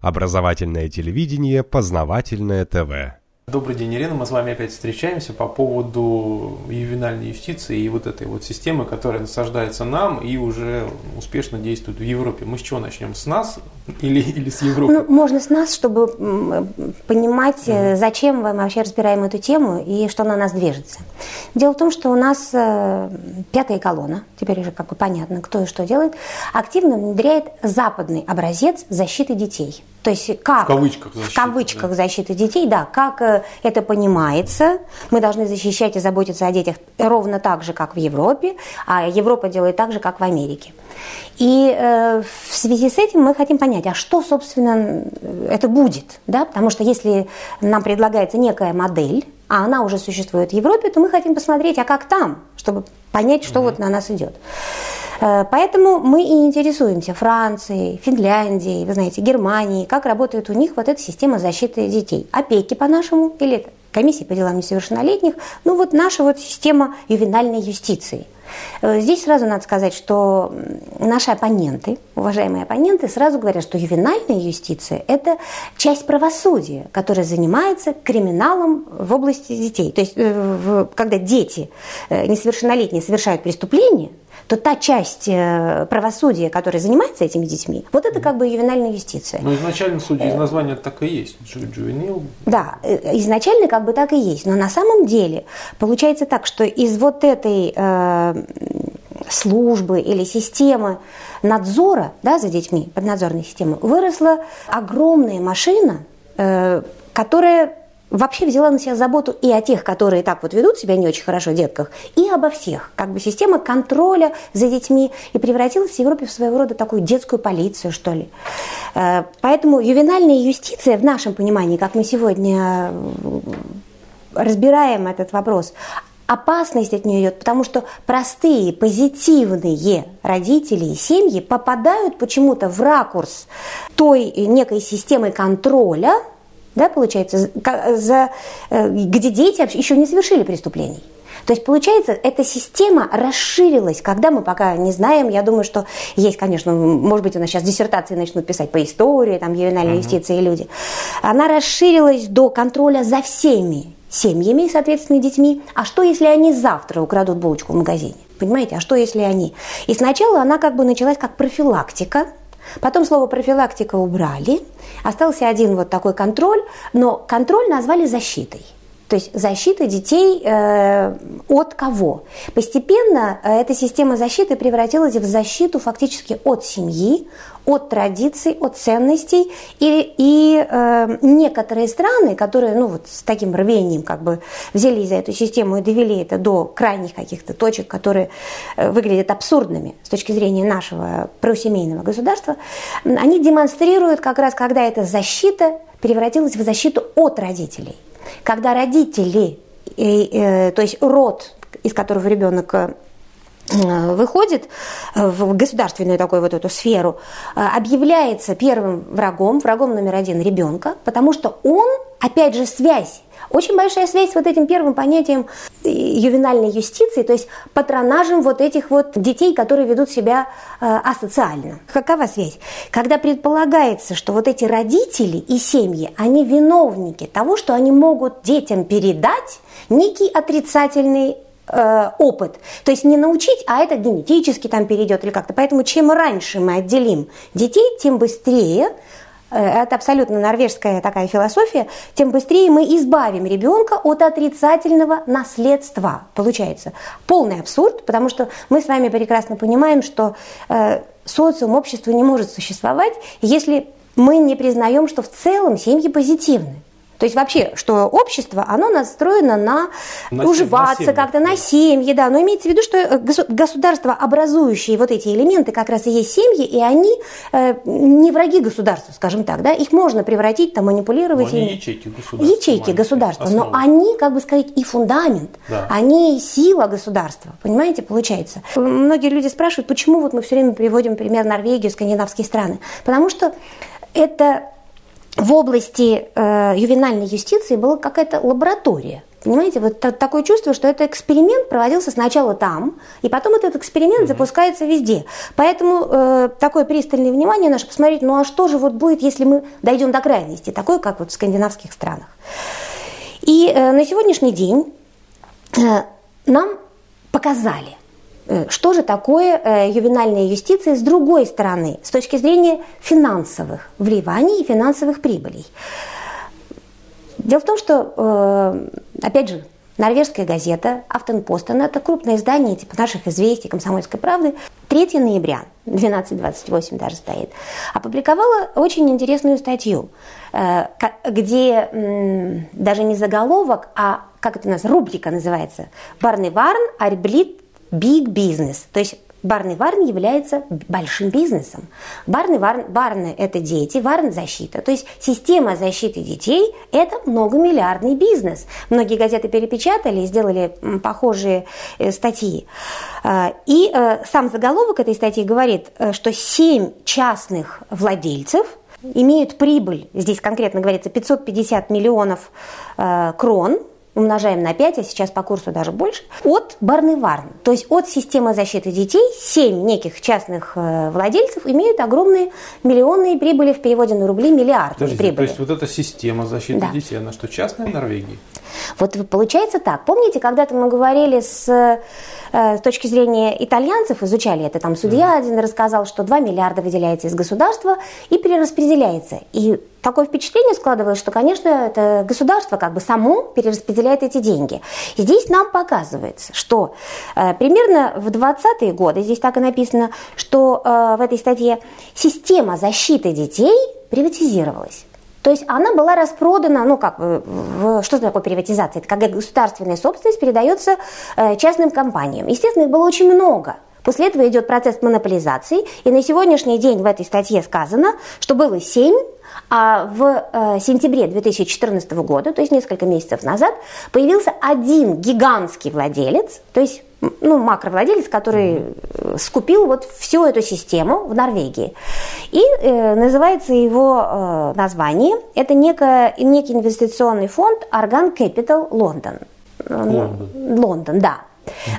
Образовательное телевидение, познавательное ТВ. Добрый день, Ирина. Мы с вами опять встречаемся по поводу ювенальной юстиции и вот этой вот системы, которая насаждается нам и уже успешно действует в Европе. Мы с чего начнем? С нас или, или с Европы? Ну, можно с нас, чтобы понимать, mm. зачем мы вообще разбираем эту тему и что на нас движется. Дело в том, что у нас э, пятая колонна, теперь уже как бы понятно, кто и что делает, активно внедряет западный образец защиты детей. То есть как... В кавычках защиты. В кавычках да. защиты детей, да. Как э, это понимается. Мы должны защищать и заботиться о детях ровно так же, как в Европе, а Европа делает так же, как в Америке. И э, в связи с этим мы хотим понять, а что, собственно, это будет, да? Потому что если нам предлагается некая модель, а она уже существует в Европе, то мы хотим посмотреть, а как там, чтобы понять, что mm-hmm. вот на нас идет. Э, поэтому мы и интересуемся Францией, Финляндией, вы знаете, Германией, как работает у них вот эта система защиты детей. Опеки по-нашему или комиссии по делам несовершеннолетних, ну вот наша вот система ювенальной юстиции – Э, здесь сразу надо сказать, что наши оппоненты, уважаемые оппоненты, сразу говорят, что ювенальная юстиция – это часть правосудия, которая занимается криминалом в области детей. То есть, э, когда дети несовершеннолетние совершают преступление, то та часть правосудия, которая занимается этими детьми, вот это как бы ювенальная юстиция. Но изначально, судя из названия, так и есть. Джувенил. Да, изначально как бы так и есть. Но на самом деле получается так, что из вот этой службы или системы надзора да, за детьми, поднадзорной системы, выросла огромная машина, э, которая вообще взяла на себя заботу и о тех, которые так вот ведут себя не очень хорошо детках, и обо всех. Как бы система контроля за детьми и превратилась в Европе в своего рода такую детскую полицию, что ли. Э, поэтому ювенальная юстиция в нашем понимании, как мы сегодня разбираем этот вопрос, опасность от нее идет, потому что простые, позитивные родители и семьи попадают почему-то в ракурс той некой системы контроля, да, получается, за, э, где дети еще не совершили преступлений. То есть, получается, эта система расширилась, когда мы пока не знаем, я думаю, что есть, конечно, может быть, у нас сейчас диссертации начнут писать по истории, там, ювенальной uh-huh. юстиции люди. Она расширилась до контроля за всеми семьями, соответственно, детьми. А что, если они завтра украдут булочку в магазине? Понимаете, а что, если они? И сначала она как бы началась как профилактика, Потом слово профилактика убрали, остался один вот такой контроль, но контроль назвали защитой. То есть защита детей э, от кого? Постепенно э, эта система защиты превратилась в защиту фактически от семьи, от традиций, от ценностей. И, и э, некоторые страны, которые ну, вот с таким рвением как бы взялись за эту систему и довели это до крайних каких-то точек, которые э, выглядят абсурдными с точки зрения нашего просемейного государства, они демонстрируют как раз, когда эта защита превратилась в защиту от родителей. Когда родители, э, то есть род, из которого ребенок э, выходит в государственную такую вот эту сферу, э, объявляется первым врагом, врагом номер один ребенка, потому что он, опять же, связь очень большая связь с вот этим первым понятием ювенальной юстиции, то есть патронажем вот этих вот детей, которые ведут себя э, асоциально. Какова связь? Когда предполагается, что вот эти родители и семьи, они виновники того, что они могут детям передать некий отрицательный э, опыт. То есть не научить, а это генетически там перейдет или как-то. Поэтому чем раньше мы отделим детей, тем быстрее это абсолютно норвежская такая философия, тем быстрее мы избавим ребенка от отрицательного наследства. Получается полный абсурд, потому что мы с вами прекрасно понимаем, что э, социум, общество не может существовать, если мы не признаем, что в целом семьи позитивны. То есть вообще, что общество, оно настроено на, на уживаться как-то, на семьи, да. Но имеется в виду, что э, государство, образующие вот эти элементы, как раз и есть семьи, и они э, не враги государства, скажем так, да. Их можно превратить, там, манипулировать. Но они ячейки государства. Ячейки государства, основы. но они, как бы сказать, и фундамент, да. они сила государства, понимаете, получается. Многие люди спрашивают, почему вот мы все время приводим пример Норвегию, скандинавские страны. Потому что это в области э, ювенальной юстиции была какая-то лаборатория. Понимаете, вот такое чувство, что этот эксперимент проводился сначала там, и потом этот эксперимент mm-hmm. запускается везде. Поэтому э, такое пристальное внимание наше посмотреть, ну а что же вот будет, если мы дойдем до крайности, такой, как вот в скандинавских странах. И э, на сегодняшний день э, нам показали, что же такое э, ювенальная юстиция с другой стороны, с точки зрения финансовых вливаний и финансовых прибылей. Дело в том, что, э, опять же, норвежская газета «Автенпостен» – это крупное издание типа наших «Известий», «Комсомольской правды», 3 ноября, 12.28 даже стоит, опубликовала очень интересную статью, э, где даже не заголовок, а как это у нас, рубрика называется «Барный Варн Биг Бизнес», то есть Барный Варн является большим бизнесом. Барный Варн, барны – это дети, Варн – защита. То есть система защиты детей – это многомиллиардный бизнес. Многие газеты перепечатали и сделали похожие э, статьи. А, и э, сам заголовок этой статьи говорит, э, что 7 частных владельцев имеют прибыль, здесь конкретно говорится 550 миллионов крон – умножаем на 5, а сейчас по курсу даже больше, от Барневарн. То есть от системы защиты детей 7 неких частных э, владельцев имеют огромные миллионные прибыли в переводе на рубли, миллиарды прибыли. То есть вот эта система защиты да. детей, она что, частная в Норвегии? Вот получается так. Помните, когда-то мы говорили с, э, с точки зрения итальянцев, изучали это, там судья mm. один рассказал, что 2 миллиарда выделяется из государства и перераспределяется. И такое впечатление складывалось, что, конечно, это государство как бы само перераспределяет эти деньги. И здесь нам показывается, что э, примерно в 20-е годы, здесь так и написано, что э, в этой статье система защиты детей приватизировалась. То есть она была распродана, ну как, в, что такое приватизация? Это когда государственная собственность передается э, частным компаниям. Естественно, их было очень много. После этого идет процесс монополизации, и на сегодняшний день в этой статье сказано, что было 7 а в э, сентябре 2014 года, то есть несколько месяцев назад, появился один гигантский владелец, то есть ну, макровладелец, который э, скупил вот всю эту систему в Норвегии. И э, называется его э, название, это некое, некий инвестиционный фонд Argan Capital London. Лондон. Лондон, да.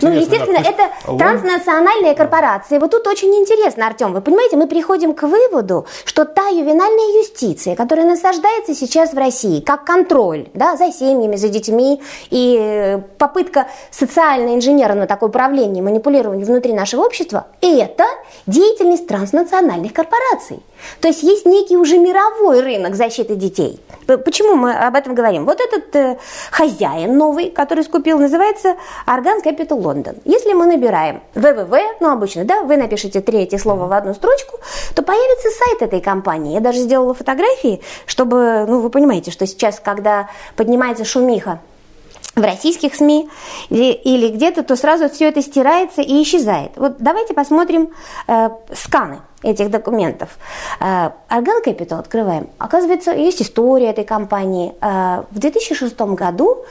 Ну, естественно, это транснациональная корпорация. Вот тут очень интересно, Артем, вы понимаете, мы приходим к выводу, что та ювенальная юстиция, которая насаждается сейчас в России, как контроль да, за семьями, за детьми и э, попытка социально-инженерного такое управления, манипулирования внутри нашего общества, это деятельность транснациональных корпораций. То есть есть некий уже мировой рынок защиты детей. Почему мы об этом говорим? Вот этот э, хозяин новый, который скупил, называется Орган Capital London. Если мы набираем www, ну обычно, да, вы напишите третье слово в одну строчку, то появится сайт этой компании. Я даже сделала фотографии, чтобы, ну вы понимаете, что сейчас, когда поднимается шумиха в российских СМИ или, где-то, то сразу все это стирается и исчезает. Вот давайте посмотрим э, сканы этих документов. Э, Argan Capital открываем. Оказывается, есть история этой компании. Э, в 2006 году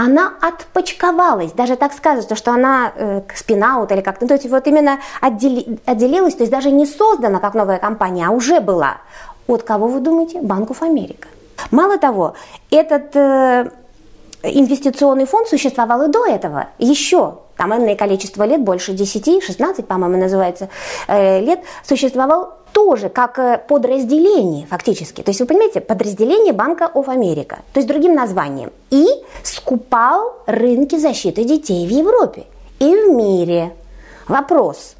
она отпочковалась, даже так сказать, что она э, спинаут или как-то, то есть вот именно отдели, отделилась, то есть даже не создана как новая компания, а уже была. От кого вы думаете? Банков Америка. Мало того, этот э, инвестиционный фонд существовал и до этого, еще там энное количество лет, больше 10, 16, по-моему, называется, э, лет, существовал тоже как э, подразделение фактически. То есть вы понимаете, подразделение Банка of America, то есть другим названием. И скупал рынки защиты детей в Европе и в мире. Вопрос.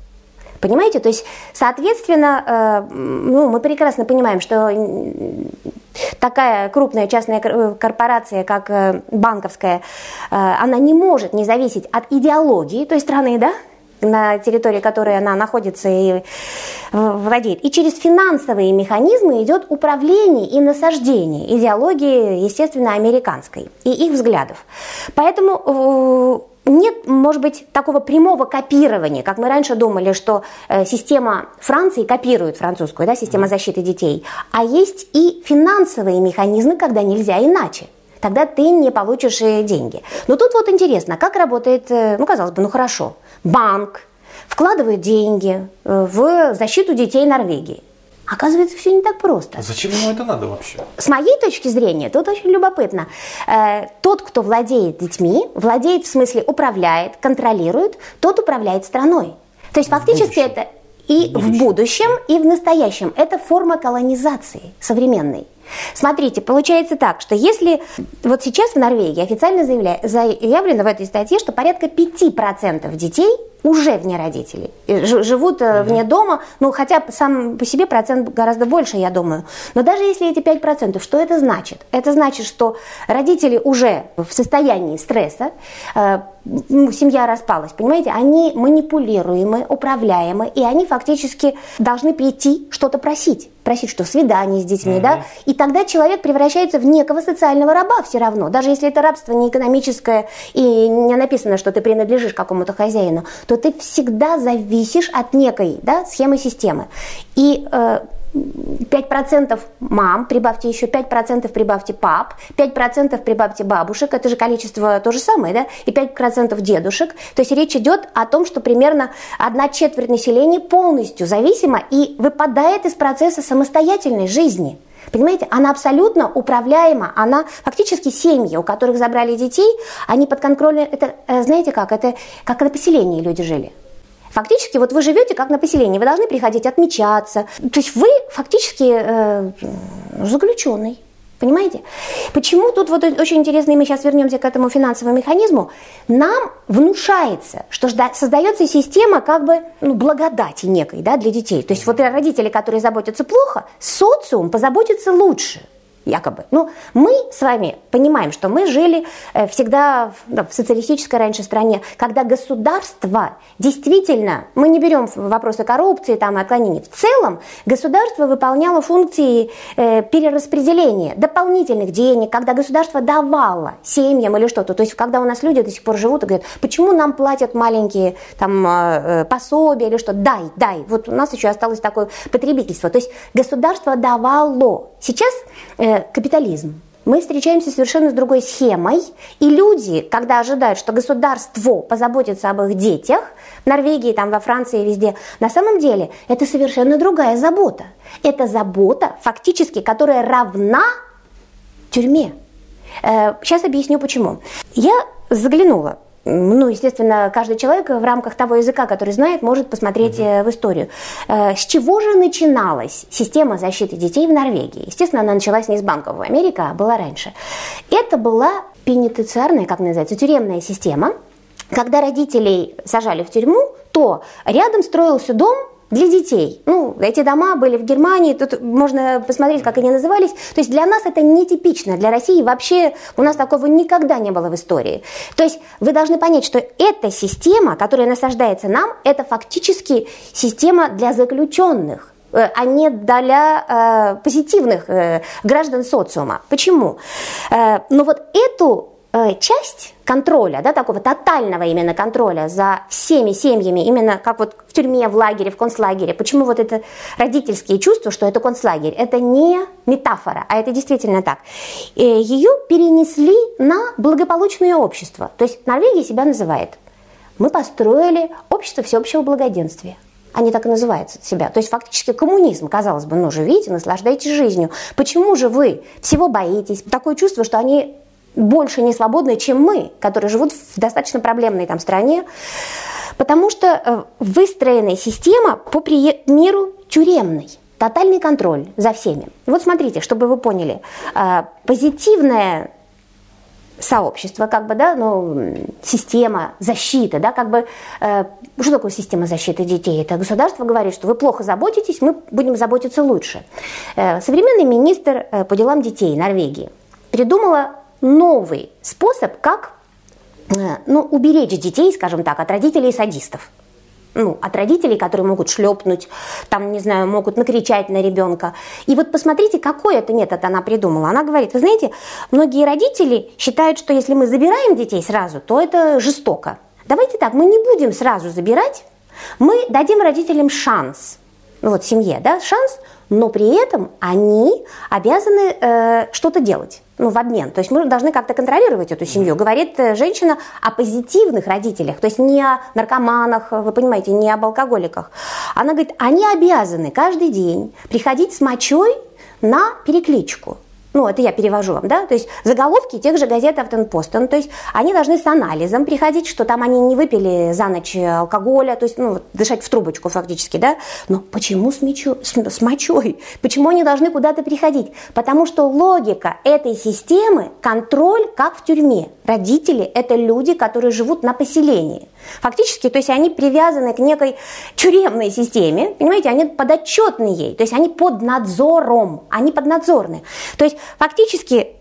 Понимаете? То есть, соответственно, э, ну, мы прекрасно понимаем, что такая крупная частная корпорация, как банковская, она не может не зависеть от идеологии той страны, да, на территории которой она находится и э, владеет. И через финансовые механизмы идет управление и насаждение идеологии, естественно, американской и их взглядов. Поэтому э, нет, может быть, такого прямого копирования, как мы раньше думали, что э, система Франции копирует французскую, да, система защиты детей, а есть и финансовые механизмы, когда нельзя иначе тогда ты не получишь деньги. Но тут вот интересно, как работает, ну, казалось бы, ну хорошо, банк вкладывает деньги э, в защиту детей Норвегии. Оказывается, все не так просто. Зачем ему это надо вообще? С моей точки зрения, тут очень любопытно. Э, тот, кто владеет детьми, владеет в смысле управляет, контролирует, тот управляет страной. То есть фактически это и в будущем, и в настоящем. Это форма колонизации современной. Смотрите, получается так, что если вот сейчас в Норвегии официально заявля, заявлено в этой статье, что порядка 5% детей уже вне родителей, живут mm вне дома, ну хотя сам по себе процент гораздо больше, я думаю. Но даже если эти 5%, что это значит? Это значит, что родители уже в состоянии стресса, э, семья распалась, понимаете, они манипулируемы, управляемы, и они фактически должны прийти что-то просить просить, что свидание с детьми, mm-hmm. да, и тогда человек превращается в некого социального раба все равно, даже если это рабство не экономическое и не написано, что ты принадлежишь какому-то хозяину, то ты всегда зависишь от некой да, схемы системы. И э, 5% мам, прибавьте еще 5% прибавьте пап, 5% прибавьте бабушек, это же количество то же самое, да, и 5% дедушек. То есть речь идет о том, что примерно одна четверть населения полностью зависима и выпадает из процесса самостоятельной жизни. Понимаете, она абсолютно управляема, она фактически семьи, у которых забрали детей, они под контролем, это, э, знаете как, это как на поселении люди жили. Фактически, вот вы живете как на поселении, вы должны приходить отмечаться. То есть вы фактически э, заключенный. Понимаете? Почему тут вот очень интересно, и мы сейчас вернемся к этому финансовому механизму, нам внушается, что создается система как бы ну, благодати некой да, для детей. То есть вот родители, которые заботятся плохо, социум позаботится лучше якобы. Ну, мы с вами понимаем, что мы жили э, всегда в социалистической раньше стране, когда государство действительно, мы не берем вопросы коррупции там, отклонений, в целом государство выполняло функции э, перераспределения дополнительных денег, когда государство давало семьям или что-то. То есть, когда у нас люди до сих пор живут и говорят, почему нам платят маленькие там, э, пособия или что, дай, дай. Вот у нас еще осталось такое потребительство. То есть, государство давало. Сейчас капитализм. Мы встречаемся совершенно с другой схемой, и люди, когда ожидают, что государство позаботится об их детях, в Норвегии, там, во Франции, везде, на самом деле это совершенно другая забота. Это забота, фактически, которая равна тюрьме. Сейчас э, объясню почему. Я заглянула ну, естественно, каждый человек в рамках того языка, который знает, может посмотреть mm-hmm. в историю. Э, с чего же начиналась система защиты детей в Норвегии? Естественно, она началась не из банков в Америке, а была раньше. Это была пенитенциарная, как называется, тюремная система. Когда родителей сажали в тюрьму, то рядом строился дом, для детей. Ну, эти дома были в Германии, тут можно посмотреть, как они назывались. То есть для нас это нетипично, для России вообще у нас такого никогда не было в истории. То есть вы должны понять, что эта система, которая насаждается нам, это фактически система для заключенных э, а не для э, позитивных э, граждан социума. Почему? Э, но вот эту часть контроля, да, такого тотального именно контроля за всеми семьями, именно как вот в тюрьме, в лагере, в концлагере. Почему вот это родительские чувства, что это концлагерь? Это не метафора, а это действительно так. Э, Ее перенесли на благополучное общество. То есть Норвегия себя называет. Мы построили общество всеобщего благоденствия. Они так и называют себя. То есть фактически коммунизм, казалось бы, ну живите, наслаждайтесь жизнью. Почему же вы всего боитесь? Такое чувство, что они больше не свободны, чем мы, которые живут в достаточно проблемной там стране, потому что э, выстроена система по примеру тюремной. Тотальный контроль за всеми. Вот смотрите, чтобы вы поняли, э, позитивное сообщество, как бы, да, ну, система защиты, да, как бы, э, что такое система защиты детей? Это государство говорит, что вы плохо заботитесь, мы будем заботиться лучше. Современный министр по делам детей Норвегии придумала новый способ, как э, ну, уберечь детей, скажем так, от родителей садистов. Ну, от родителей, которые могут шлепнуть, там, не знаю, могут накричать на ребенка. И вот посмотрите, какой это метод она придумала. Она говорит, вы знаете, многие родители считают, что если мы забираем детей сразу, то это жестоко. Давайте так, мы не будем сразу забирать, мы дадим родителям шанс, ну вот семье, да, шанс но при этом они обязаны э, что-то делать ну, в обмен. То есть мы должны как-то контролировать эту семью. Говорит э, женщина о позитивных родителях, то есть не о наркоманах, вы понимаете, не об алкоголиках. Она говорит, они обязаны каждый день приходить с мочой на перекличку. Ну, это я перевожу вам, да, то есть заголовки тех же газет Автонпост, ну, то есть они должны с анализом приходить, что там они не выпили за ночь алкоголя, то есть, ну, дышать в трубочку фактически, да, но почему с, мечу, с, с мочой? Почему они должны куда-то приходить? Потому что логика этой системы – контроль, как в тюрьме. Родители – это люди, которые живут на поселении. Фактически, то есть они привязаны к некой тюремной системе, понимаете, они подотчетны ей, то есть они под надзором, они поднадзорны. То есть фактически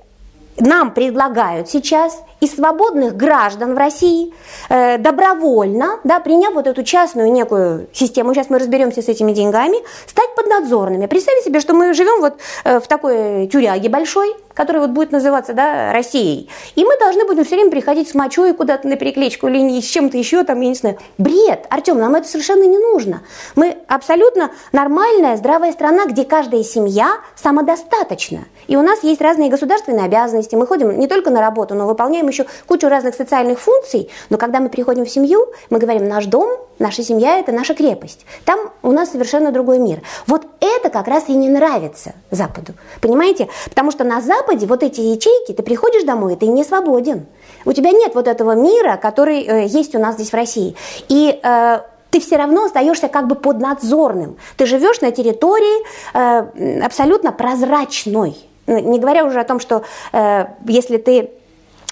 нам предлагают сейчас и свободных граждан в России э, добровольно, да, приняв вот эту частную некую систему, сейчас мы разберемся с этими деньгами, стать поднадзорными. Представьте себе, что мы живем вот э, в такой тюряге большой, который вот будет называться да, Россией, и мы должны будем все время приходить с мочой куда-то на перекличку или с чем-то еще, там, я не знаю. Бред, Артем, нам это совершенно не нужно. Мы абсолютно нормальная, здравая страна, где каждая семья самодостаточна. И у нас есть разные государственные обязанности. Мы ходим не только на работу, но выполняем еще кучу разных социальных функций, но когда мы приходим в семью, мы говорим, наш дом, наша семья – это наша крепость. Там у нас совершенно другой мир. Вот это как раз и не нравится Западу. Понимаете? Потому что на Западе вот эти ячейки, ты приходишь домой, ты не свободен. У тебя нет вот этого мира, который э, есть у нас здесь в России. И э, ты все равно остаешься как бы поднадзорным. Ты живешь на территории э, абсолютно прозрачной. Не говоря уже о том, что э, если ты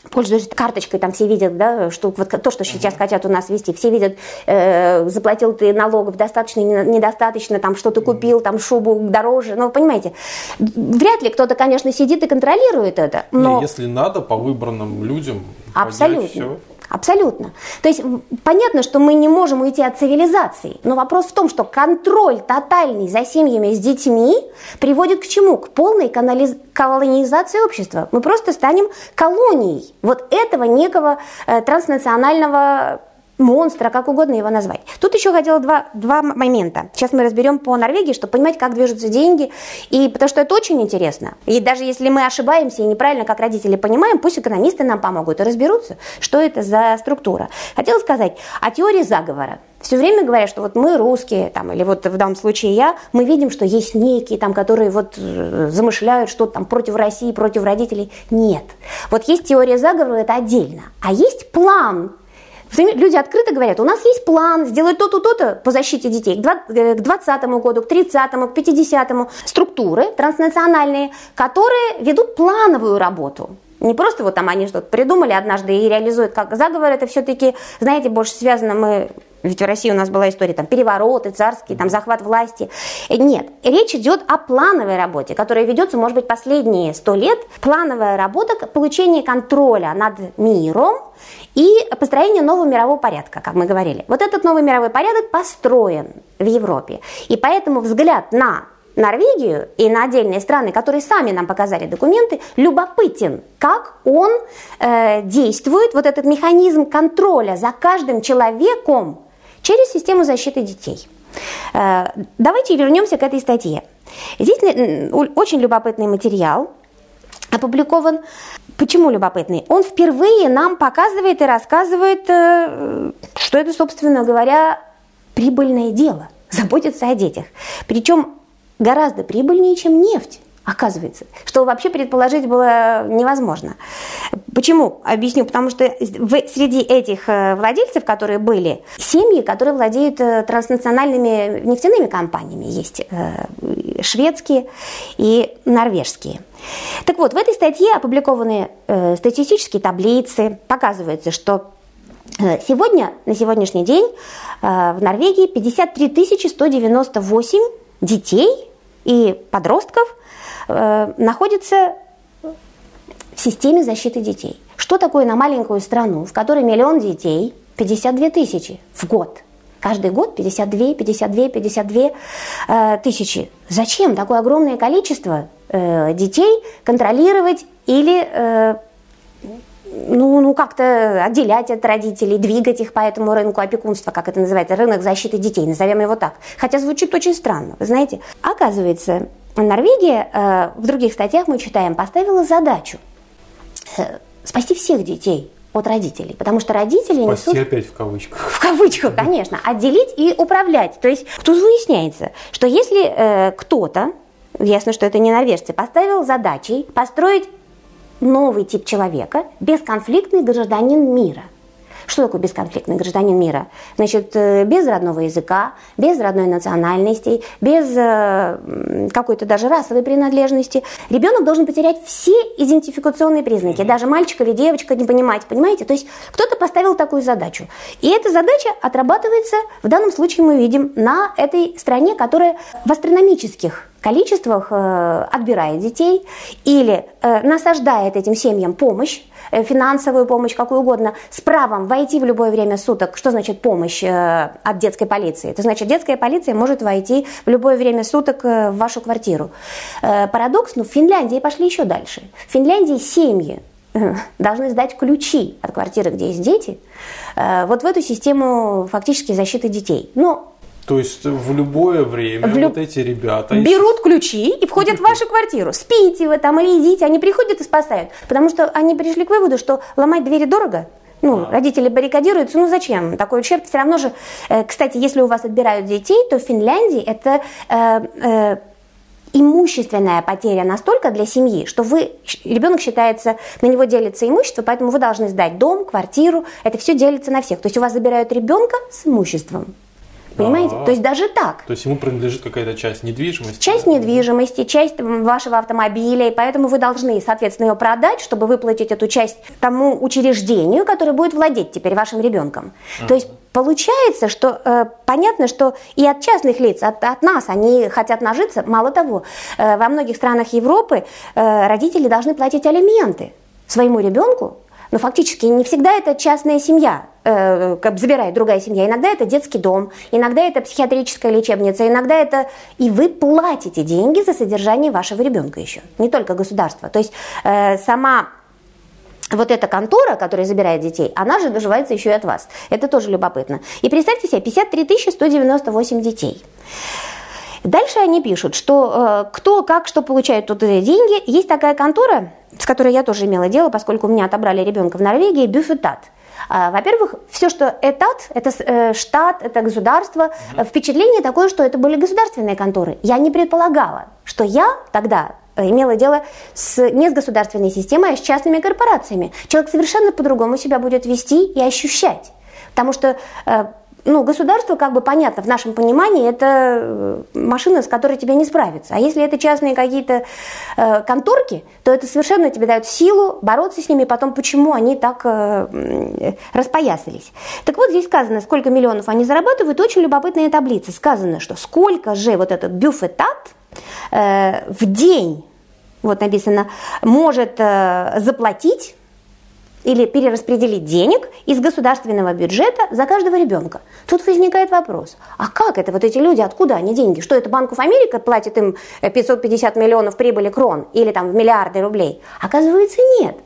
пользуешься карточкой, там все видят, да, что вот то, что сейчас хотят у нас вести, все видят, э, заплатил ты налогов достаточно, недостаточно, там что ты купил, там шубу дороже, ну, понимаете, вряд ли кто-то, конечно, сидит и контролирует это, но... Не, если надо, по выбранным людям, Абсолютно. Все. Абсолютно. То есть понятно, что мы не можем уйти от цивилизации, но вопрос в том, что контроль тотальный за семьями с детьми приводит к чему? К полной колонизации общества. Мы просто станем колонией вот этого некого э, транснационального монстра, как угодно его назвать. Тут еще хотела два, два момента. Сейчас мы разберем по Норвегии, чтобы понимать, как движутся деньги, и потому что это очень интересно. И даже если мы ошибаемся и неправильно, как родители, понимаем, пусть экономисты нам помогут и разберутся, что это за структура. Хотела сказать о теории заговора. Все время говорят, что вот мы русские, там, или вот в данном случае я, мы видим, что есть некие, там, которые вот э, замышляют что-то там против России, против родителей. Нет. Вот есть теория заговора, это отдельно. А есть план Люди открыто говорят, у нас есть план сделать то-то, то-то по защите детей к 20 э, году, к 30 к 50 Структуры транснациональные, которые ведут плановую работу. Не просто вот там они что-то придумали однажды и реализуют как заговор, это все-таки, знаете, больше связано мы ведь в России у нас была история там перевороты царские, там захват власти. Нет, речь идет о плановой работе, которая ведется, может быть, последние сто лет. Плановая работа получение контроля над миром и построение нового мирового порядка, как мы говорили. Вот этот новый мировой порядок построен в Европе. И поэтому взгляд на Норвегию и на отдельные страны, которые сами нам показали документы, любопытен, как он э, действует, вот этот механизм контроля за каждым человеком через систему защиты детей. Э, давайте вернемся к этой статье. Здесь очень любопытный материал опубликован. Почему любопытный? Он впервые нам показывает и рассказывает, э, что это, собственно говоря, прибыльное дело – заботиться о детях. Причем гораздо прибыльнее, чем нефть оказывается, что вообще предположить было невозможно. Почему? Объясню. Потому что среди этих э, владельцев, которые были, семьи, которые владеют э, транснациональными нефтяными компаниями, есть шведские и норвежские. Так вот, в этой статье опубликованы статистические таблицы, показывается, что Сегодня, на сегодняшний день в Норвегии 53 198 детей и подростков Э, находится в системе защиты детей. Что такое на маленькую страну, в которой миллион детей, 52 тысячи в год? Каждый год 52, 52, 52 э, тысячи. Зачем такое огромное количество э, детей контролировать или э, ну, ну как-то отделять от родителей, двигать их по этому рынку опекунства, как это называется, рынок защиты детей, назовем его так. Хотя звучит очень странно, вы знаете. Оказывается, Норвегия, э, в других статьях мы читаем, поставила задачу э, спасти всех детей от родителей, потому что родители Спасти несут... опять в кавычках. В кавычках, конечно. Отделить и управлять. То есть тут выясняется, что если э, кто-то, ясно, что это не норвежцы, поставил задачей построить новый тип человека, бесконфликтный гражданин мира – что такое бесконфликтный гражданин мира? Значит, э, без родного языка, без родной национальности, без э, какой-то даже расовой принадлежности. Ребенок должен потерять все идентификационные признаки, даже мальчик или девочка не понимать, понимаете? То есть кто-то поставил такую задачу. И эта задача отрабатывается, в данном случае мы видим, на этой стране, которая в астрономических количествах э, отбирает детей или э, насаждает этим семьям помощь, э, финансовую помощь, какую угодно, с правом войти в любое время суток. Что значит помощь от детской полиции? Это значит, детская полиция может войти в любое время суток в вашу квартиру. Парадокс, но ну, в Финляндии пошли еще дальше. В Финляндии семьи должны сдать ключи от квартиры, где есть дети, вот в эту систему фактически защиты детей. Но то есть в любое время в люб... вот эти ребята берут ключи и входят в вашу квартиру. Спите вы там или идите, они приходят и спасают. Потому что они пришли к выводу, что ломать двери дорого, ну, а. родители баррикадируются, ну зачем? Такой ущерб все равно же... Э, кстати, если у вас отбирают детей, то в Финляндии это э, э, имущественная потеря настолько для семьи, что вы, ребенок считается, на него делится имущество, поэтому вы должны сдать дом, квартиру, это все делится на всех. То есть у вас забирают ребенка с имуществом. Понимаете? А-а-а. То есть даже так. То есть ему принадлежит какая-то часть недвижимости? Часть недвижимости, часть вашего автомобиля, и поэтому вы должны, соответственно, ее продать, чтобы выплатить эту часть тому учреждению, которое будет владеть теперь вашим ребенком. А-а-а. То есть Получается, что э, понятно, что и от частных лиц, от, от нас они хотят нажиться. Мало того, э, во многих странах Европы э, родители должны платить алименты своему ребенку но фактически не всегда это частная семья, э, как забирает другая семья. Иногда это детский дом, иногда это психиатрическая лечебница, иногда это... И вы платите деньги за содержание вашего ребенка еще, не только государство. То есть э, сама вот эта контора, которая забирает детей, она же доживается еще и от вас. Это тоже любопытно. И представьте себе, 53 198 детей. Дальше они пишут, что э, кто как что получает тут деньги. Есть такая контора, с которой я тоже имела дело, поскольку у меня отобрали ребенка в Норвегии, Бюфетат. А, во-первых, все, что этат, это э, штат, это государство, впечатление такое, что это были государственные конторы. Я не предполагала, что я тогда э, имела дело с, не с государственной системой, а с частными корпорациями. Человек совершенно по-другому себя будет вести и ощущать. Потому что ну, государство, как бы понятно, в нашем понимании, это э, машина, с которой тебе не справиться. А если это частные какие-то э, конторки, то это совершенно тебе дает силу бороться с ними, потом почему они так э, распоясались. Так вот, здесь сказано, сколько миллионов они зарабатывают, очень любопытная таблица. Сказано, что сколько же вот этот бюфетат э, в день, вот написано, может э, заплатить или перераспределить денег из государственного бюджета за каждого ребенка. Тут возникает вопрос, а как это вот эти люди, откуда они деньги? Что это Банк Америка платит им 550 миллионов прибыли крон или там в миллиарды рублей? Оказывается, нет.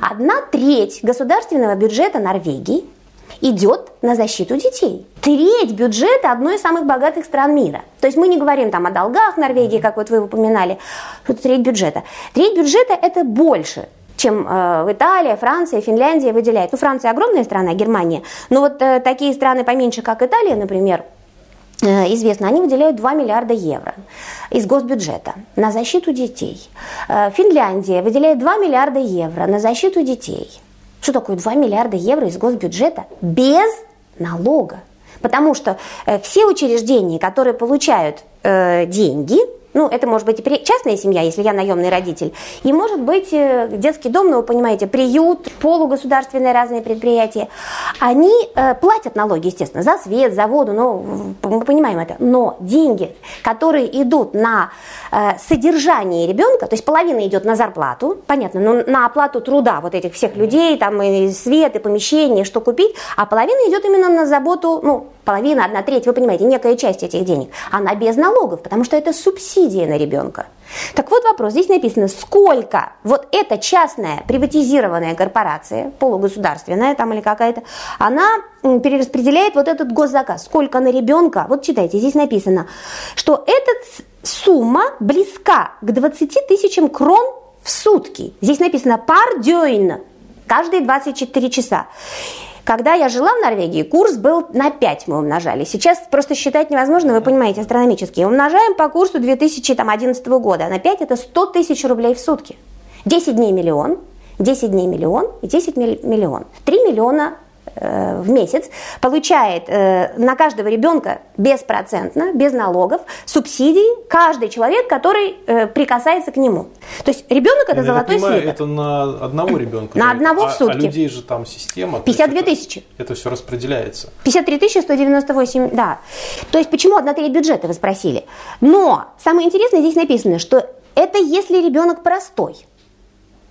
Одна треть государственного бюджета Норвегии идет на защиту детей. Треть бюджета одной из самых богатых стран мира. То есть мы не говорим там о долгах Норвегии, как вот вы упоминали, тут треть бюджета. Треть бюджета это больше чем э, Италия, Франция, Финляндия выделяет. Ну, Франция огромная страна, Германия, но вот э, такие страны поменьше, как Италия, например, э, известно, они выделяют 2 миллиарда евро из госбюджета на защиту детей. Э, Финляндия выделяет 2 миллиарда евро на защиту детей. Что такое 2 миллиарда евро из госбюджета без налога? Потому что э, все учреждения, которые получают деньги, ну, это может быть и частная семья, если я наемный родитель. И может быть э, детский дом, ну, вы понимаете, приют, полугосударственные разные предприятия. Они э, платят налоги, естественно, за свет, за воду, ну, мы понимаем это. Но деньги, которые идут на э, содержание ребенка, то есть половина идет на зарплату, понятно, но на оплату труда вот этих всех людей, там и свет, и помещение, что купить, а половина идет именно на заботу, ну, половина, одна треть, вы понимаете, некая часть этих денег, она без налогов, потому что это субсидия на ребенка. Так вот вопрос, здесь написано, сколько вот эта частная приватизированная корпорация, полугосударственная там или какая-то, она перераспределяет вот этот госзаказ, сколько на ребенка, вот читайте, здесь написано, что эта сумма близка к 20 тысячам крон в сутки. Здесь написано пар дюйн, каждые 24 часа. Когда я жила в Норвегии, курс был на 5 мы умножали. Сейчас просто считать невозможно, вы понимаете, астрономически. Умножаем по курсу 2011 года. На 5 это 100 тысяч рублей в сутки. 10 дней миллион, 10 дней миллион и 10 миллион. 3 миллиона в месяц получает э, на каждого ребенка беспроцентно, без налогов, субсидии каждый человек, который э, прикасается к нему. То есть ребенок это Я золотой понимаю, слиток. Это на одного ребенка. На одного а, в сутки. А людей же там система. 52 тысячи. Это, это все распределяется. 53 тысячи 198, да. То есть почему одна треть бюджета, вы спросили. Но самое интересное здесь написано, что это если ребенок простой.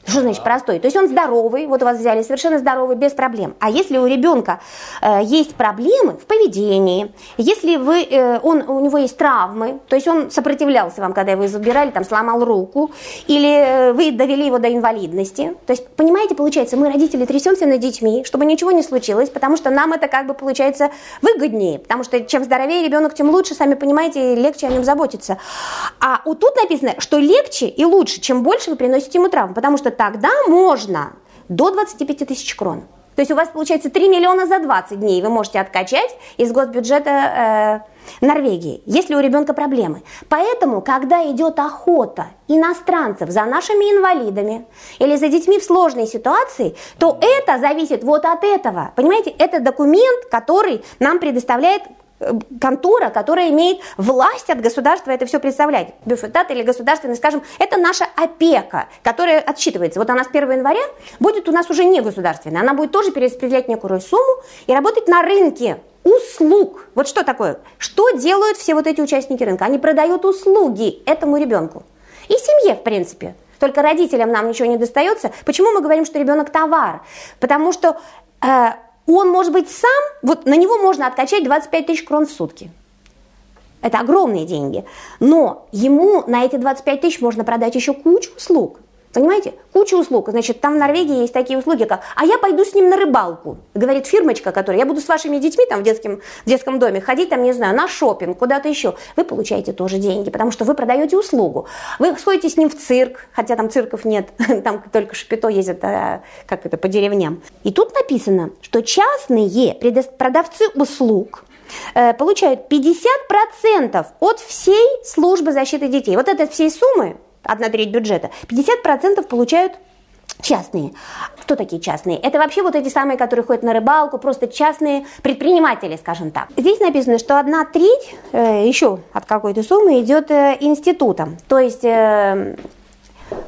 Что значит простой? То есть он здоровый, вот вас взяли, совершенно здоровый, без проблем. А если у ребенка э, есть проблемы в поведении, если вы, э, он, у него есть травмы, то есть он сопротивлялся вам, когда его забирали, там сломал руку, или э, вы довели его до инвалидности, то есть, понимаете, получается, мы, родители, трясемся над детьми, чтобы ничего не случилось, потому что нам это как бы получается выгоднее, потому что чем здоровее ребенок, тем лучше, сами понимаете, легче о нем заботиться. А вот тут написано, что легче и лучше, чем больше вы приносите ему травм, потому что тогда можно до 25 тысяч крон. То есть у вас получается 3 миллиона за 20 дней вы можете откачать из госбюджета э, Норвегии, если у ребенка проблемы. Поэтому, когда идет охота иностранцев за нашими инвалидами или за детьми в сложной ситуации, то это зависит вот от этого. Понимаете, это документ, который нам предоставляет контора, которая имеет власть от государства это все представлять. Бюфетат или государственный, скажем, это наша опека, которая отсчитывается. Вот она с 1 января будет у нас уже не государственная, она будет тоже перераспределять некую сумму и работать на рынке услуг. Вот что такое? Что делают все вот эти участники рынка? Они продают услуги этому ребенку. И семье, в принципе. Только родителям нам ничего не достается. Почему мы говорим, что ребенок товар? Потому что э, он может быть сам, вот на него можно откачать 25 тысяч крон в сутки. Это огромные деньги. Но ему на эти 25 тысяч можно продать еще кучу услуг. Понимаете? Куча услуг. Значит, там в Норвегии есть такие услуги, как «а я пойду с ним на рыбалку». Говорит фирмочка, которая «я буду с вашими детьми там в детском, в детском доме ходить, там, не знаю, на шопинг, куда-то еще». Вы получаете тоже деньги, потому что вы продаете услугу. Вы сходите с ним в цирк, хотя там цирков нет, там только шапито ездят, а, как это, по деревням. И тут написано, что частные продавцы услуг э, получают 50% от всей службы защиты детей. Вот это всей суммы одна треть бюджета, 50% получают частные. Кто такие частные? Это вообще вот эти самые, которые ходят на рыбалку, просто частные предприниматели, скажем так. Здесь написано, что одна треть э, еще от какой-то суммы идет э, институтом. То есть э,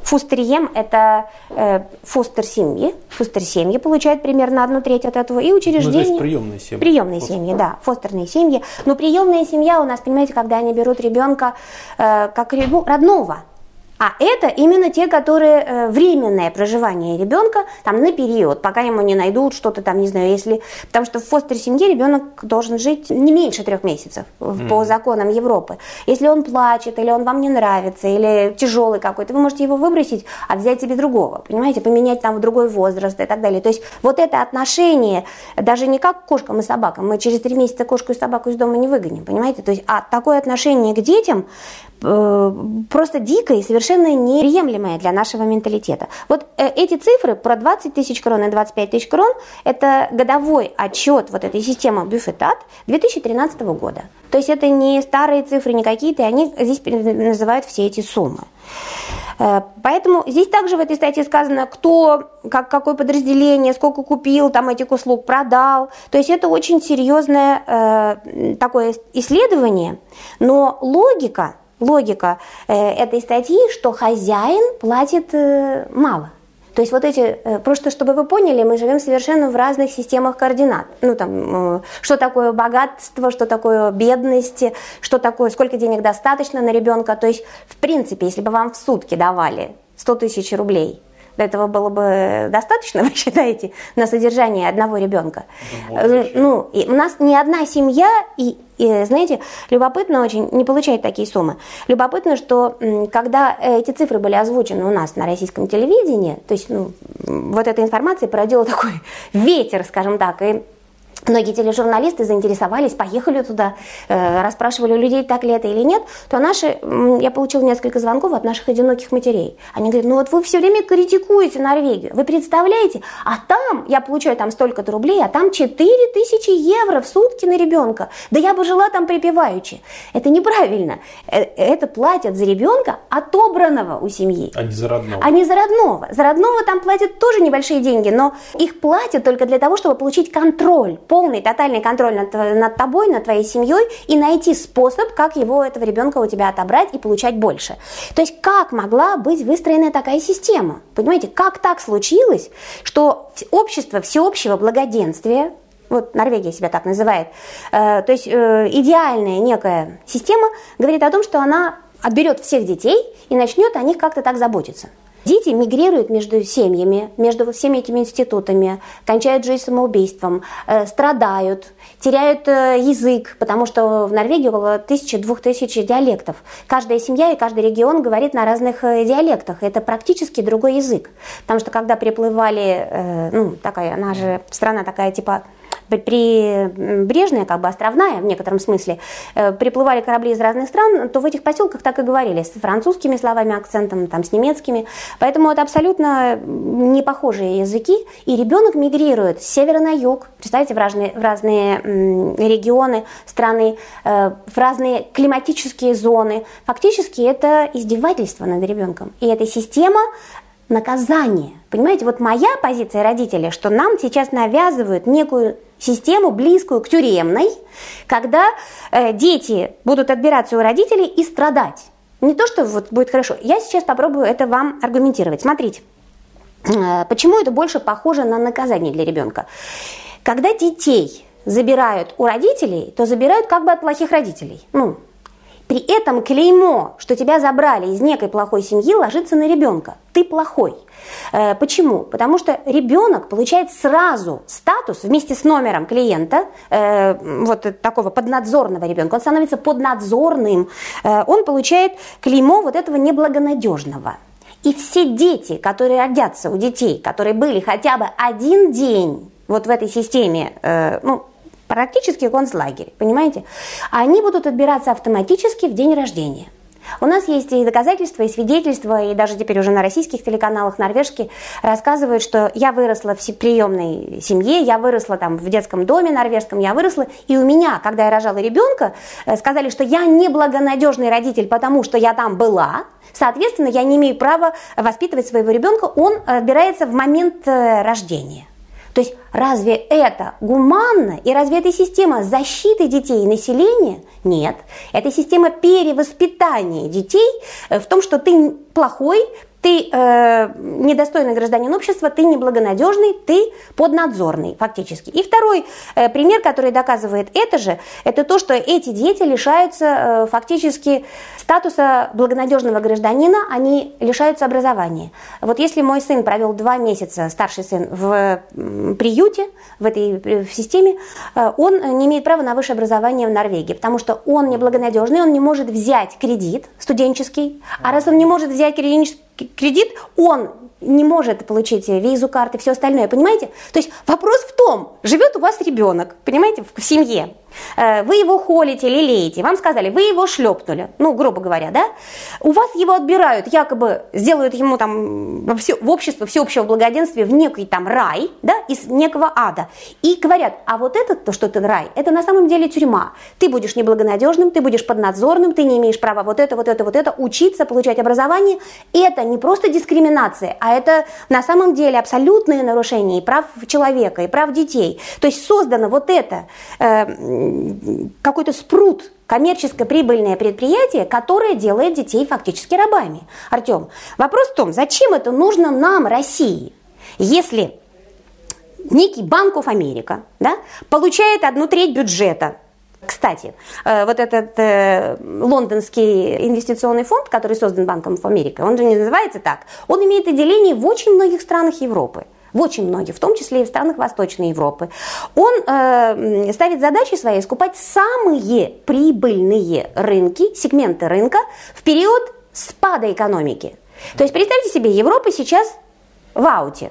Фустерьем – это э, фостер семьи. Фостер семьи получают примерно одну треть от этого. И учреждения. Ну, то есть приемные семьи. Приемные фостер. семьи, да, фостерные семьи. Но приемная семья у нас, понимаете, когда они берут ребенка э, как родного, а это именно те, которые э, временное проживание ребенка там на период, пока ему не найдут что-то там, не знаю, если... Потому что в фостер-семье ребенок должен жить не меньше трех месяцев mm. по законам Европы. Если он плачет, или он вам не нравится, или тяжелый какой-то, вы можете его выбросить, а взять себе другого, понимаете, поменять там в другой возраст и так далее. То есть вот это отношение, даже не как к кошкам и собакам, мы через три месяца кошку и собаку из дома не выгоним, понимаете, то есть, а такое отношение к детям просто дикое и совершенно неприемлемое для нашего менталитета. Вот э, эти цифры про 20 тысяч крон и 25 тысяч крон – это годовой отчет вот этой системы Бюфетат 2013 года. То есть это не старые цифры, не какие-то, они здесь называют все эти суммы. Э, поэтому здесь также в этой статье сказано, кто, как, какое подразделение, сколько купил там этих услуг, продал. То есть это очень серьезное э, такое исследование, но логика логика э, этой статьи, что хозяин платит э, мало. То есть вот эти, э, просто чтобы вы поняли, мы живем совершенно в разных системах координат. Ну там, что такое богатство, что такое бедность, что такое, сколько денег достаточно на ребенка. То есть, в принципе, если бы вам в сутки давали 100 тысяч рублей, Этого было бы достаточно, вы считаете, на содержание одного ребенка? Ну, и у нас ни одна семья, и, и, знаете, любопытно очень, не получает такие суммы. Любопытно, что когда эти цифры были озвучены у нас на российском телевидении, то есть ну, вот эта информация породила такой ветер, скажем так, и многие тележурналисты заинтересовались, поехали туда, э, расспрашивали у людей, так ли это или нет, то наши, я получила несколько звонков от наших одиноких матерей. Они говорят, ну вот вы все время критикуете Норвегию, вы представляете, а там, я получаю там столько-то рублей, а там 4 тысячи евро в сутки на ребенка. Да я бы жила там припеваючи. Это неправильно. Э, это платят за ребенка, отобранного у семьи. А не за родного. А не за родного. За родного там платят тоже небольшие деньги, но их платят только для того, чтобы получить контроль полный, тотальный контроль над, над тобой, над твоей семьей и найти способ, как его, этого ребенка у тебя отобрать и получать больше. То есть как могла быть выстроена такая система? Понимаете, как так случилось, что общество всеобщего благоденствия, вот Норвегия себя так называет, э, то есть э, идеальная некая система говорит о том, что она отберет всех детей и начнет о них как-то так заботиться. Дети мигрируют между семьями, между всеми этими институтами, кончают жизнь самоубийством, э, страдают, теряют э, язык, потому что в Норвегии около тысячи-двух тысяч диалектов. Каждая семья и каждый регион говорит на разных э, диалектах. Это практически другой язык. Потому что когда приплывали, ну, такая, она же страна такая типа прибрежная, как бы островная в некотором смысле, э, приплывали корабли из разных стран, то в этих поселках так и говорили, с французскими словами, акцентом, там, с немецкими. Поэтому это абсолютно не похожие языки, и ребенок мигрирует с севера на юг, представьте, в разные, в разные регионы страны, э, в разные климатические зоны. Фактически это издевательство над ребенком. И эта система наказание. Понимаете, вот моя позиция родителей, что нам сейчас навязывают некую систему, близкую к тюремной, когда э, дети будут отбираться у родителей и страдать. Не то, что вот будет хорошо. Я сейчас попробую это вам аргументировать. Смотрите, э, почему это больше похоже на наказание для ребенка. Когда детей забирают у родителей, то забирают как бы от плохих родителей. Ну, при этом клеймо, что тебя забрали из некой плохой семьи, ложится на ребенка. Ты плохой. Э, почему? Потому что ребенок получает сразу статус вместе с номером клиента, э, вот такого поднадзорного ребенка, он становится поднадзорным, э, он получает клеймо вот этого неблагонадежного. И все дети, которые родятся у детей, которые были хотя бы один день вот в этой системе, ну, практически концлагерь, понимаете? Они будут отбираться автоматически в день рождения. У нас есть и доказательства, и свидетельства, и даже теперь уже на российских телеканалах норвежские рассказывают, что я выросла в приемной семье, я выросла там в детском доме норвежском, я выросла, и у меня, когда я рожала ребенка, э, сказали, что я неблагонадежный родитель, потому что я там была, соответственно, я не имею права воспитывать своего ребенка, он отбирается в момент э, рождения. То есть разве это гуманно и разве это система защиты детей и населения? Нет. Это система перевоспитания детей э, в том, что ты плохой, ты э, недостойный гражданин общества, ты неблагонадежный, ты поднадзорный фактически. И второй э, пример, который доказывает это же, это то, что эти дети лишаются э, фактически статуса благонадежного гражданина, они лишаются образования. Вот если мой сын провел два месяца, старший сын, в приюте, в этой в системе, э, он не имеет права на высшее образование в Норвегии, потому что он неблагонадежный, он не может взять кредит студенческий, а раз он не может взять кредит кредит, он не может получить визу, карты, все остальное, понимаете? То есть вопрос в том, живет у вас ребенок, понимаете, в семье, вы его холите, лелеете, вам сказали, вы его шлепнули, ну, грубо говоря, да, у вас его отбирают, якобы сделают ему там все, в общество всеобщего благоденствия в некий там рай, да, из некого ада, и говорят, а вот этот, то, что ты рай, это на самом деле тюрьма, ты будешь неблагонадежным, ты будешь поднадзорным, ты не имеешь права вот это, вот это, вот это, учиться, получать образование, это не просто дискриминация, а это на самом деле абсолютное нарушение и прав человека, и прав детей, то есть создано вот это, э, какой-то спрут, коммерческое прибыльное предприятие, которое делает детей фактически рабами. Артем, вопрос в том, зачем это нужно нам, России, если некий Банк of Америка да, получает одну треть бюджета Кстати, э, вот этот э, лондонский инвестиционный фонд, который создан Банком of America, он же не называется так, он имеет отделение в очень многих странах Европы в очень многих, в том числе и в странах Восточной Европы. Он э, ставит задачи своей скупать самые прибыльные рынки, сегменты рынка в период спада экономики. То есть представьте себе, Европа сейчас в ауте.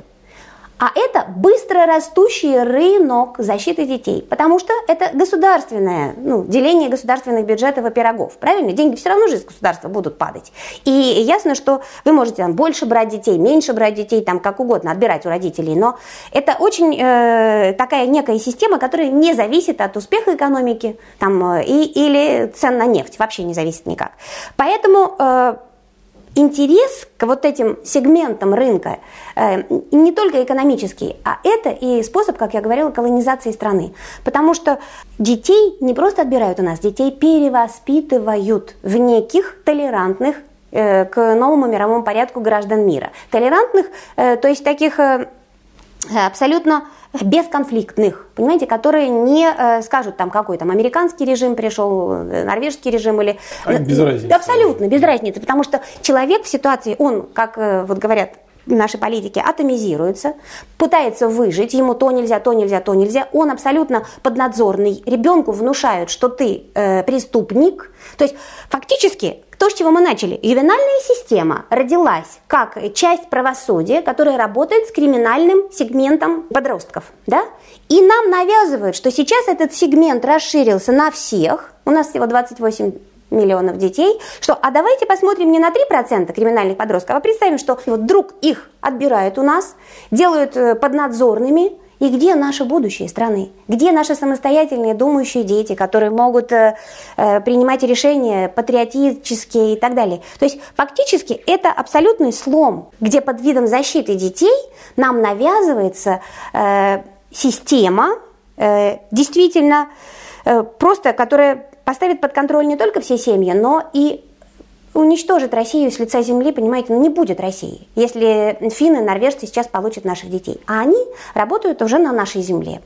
А это быстро растущий рынок защиты детей, потому что это государственное, ну, деление государственных бюджетов и пирогов, правильно? Деньги все равно же из государства будут падать. И ясно, что вы можете там больше брать детей, меньше брать детей, там как угодно, отбирать у родителей, но это очень э, такая некая система, которая не зависит от успеха экономики там, э, и, или цен на нефть, вообще не зависит никак. Поэтому э, интерес к вот этим сегментам рынка э, не только экономический, а это и способ, как я говорила, колонизации страны. Потому что детей не просто отбирают у нас, детей перевоспитывают в неких толерантных э, к новому мировому порядку граждан мира. Толерантных, э, то есть таких абсолютно бесконфликтных, понимаете, которые не э, скажут там какой там американский режим пришел, э, норвежский режим или... А без разницы. Абсолютно, без разницы, потому что человек в ситуации, он, как э, вот говорят наши политики атомизируется, пытается выжить, ему то нельзя, то нельзя, то нельзя, он абсолютно поднадзорный, ребенку внушают, что ты э, преступник, то есть фактически то, с чего мы начали. Ювенальная система родилась как часть правосудия, которая работает с криминальным сегментом подростков. Да? И нам навязывают, что сейчас этот сегмент расширился на всех. У нас всего 28 миллионов детей, что а давайте посмотрим не на 3% криминальных подростков, а представим, что вот вдруг их отбирают у нас, делают э, поднадзорными, и где наше будущее страны? Где наши самостоятельные думающие дети, которые могут э, э, принимать решения патриотические и так далее? То есть фактически это абсолютный слом, где под видом защиты детей нам навязывается э, система, э, действительно э, просто, которая поставит под контроль не только все семьи, но и уничтожит Россию с лица земли, понимаете, ну не будет России, если финны, норвежцы сейчас получат наших детей. А они работают уже на нашей земле.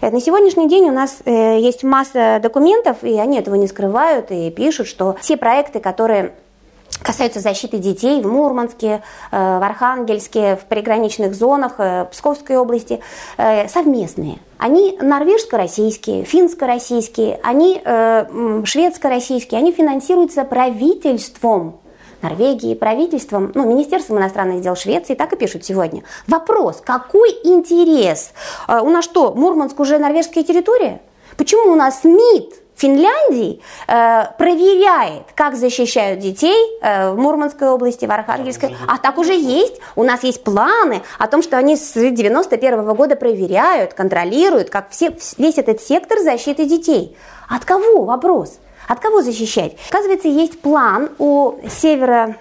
Э, на сегодняшний день у нас э, есть масса документов, и они этого не скрывают, и пишут, что все проекты, которые касаются защиты детей в Мурманске, э, в Архангельске, в приграничных зонах э, Псковской области, э, совместные. Они норвежско-российские, финско-российские, они шведско-российские, они финансируются правительством Норвегии, правительством, ну, Министерством иностранных дел Швеции, так и пишут сегодня. Вопрос, какой интерес? У нас что, Мурманск уже норвежская территория? Почему у нас МИД Финляндии э, проверяет, как защищают детей э, в Мурманской области, в Архангельской. А так уже есть. У нас есть планы о том, что они с 91 -го года проверяют, контролируют, как все, весь этот сектор защиты детей. От кого? Вопрос. От кого защищать? Оказывается, есть план у северо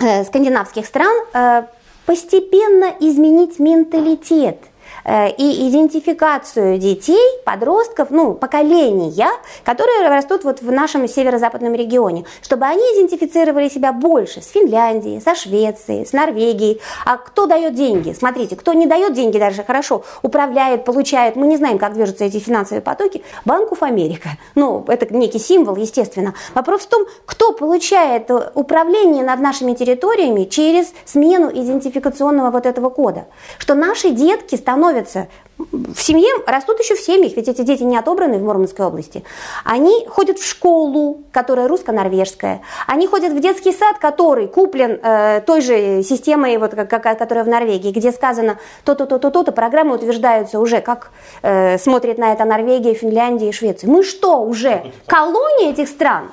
э, скандинавских стран э, постепенно изменить менталитет – и идентификацию детей, подростков, ну, поколения, которые растут вот в нашем северо-западном регионе, чтобы они идентифицировали себя больше с Финляндией, со Швецией, с Норвегией. А кто дает деньги? Смотрите, кто не дает деньги даже хорошо, управляет, получает, мы не знаем, как движутся эти финансовые потоки, Банков Америка. Ну, это некий символ, естественно. Вопрос в том, кто получает управление над нашими территориями через смену идентификационного вот этого кода. Что наши детки становятся становятся в семье, растут еще в семьях, ведь эти дети не отобраны в Мурманской области. Они ходят в школу, которая русско-норвежская. Они ходят в детский сад, который куплен э, той же системой, вот, как, которая в Норвегии, где сказано то-то, то-то, то-то. Программы утверждаются уже, как э, смотрит на это Норвегия, Финляндия и Швеция. Мы что, уже колония этих стран?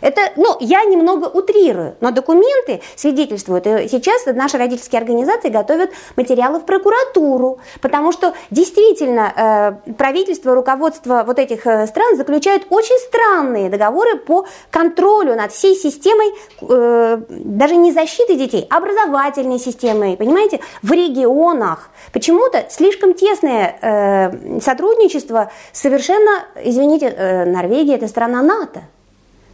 Это, ну, я немного утрирую, но документы свидетельствуют. И сейчас наши родительские организации готовят материалы в прокуратуру, потому что действительно э, правительство, руководство вот этих э, стран заключают очень странные договоры по контролю над всей системой, э, даже не защиты детей, а образовательной системой, понимаете, в регионах. Почему-то слишком тесное э, сотрудничество совершенно, извините, э, Норвегия это страна НАТО.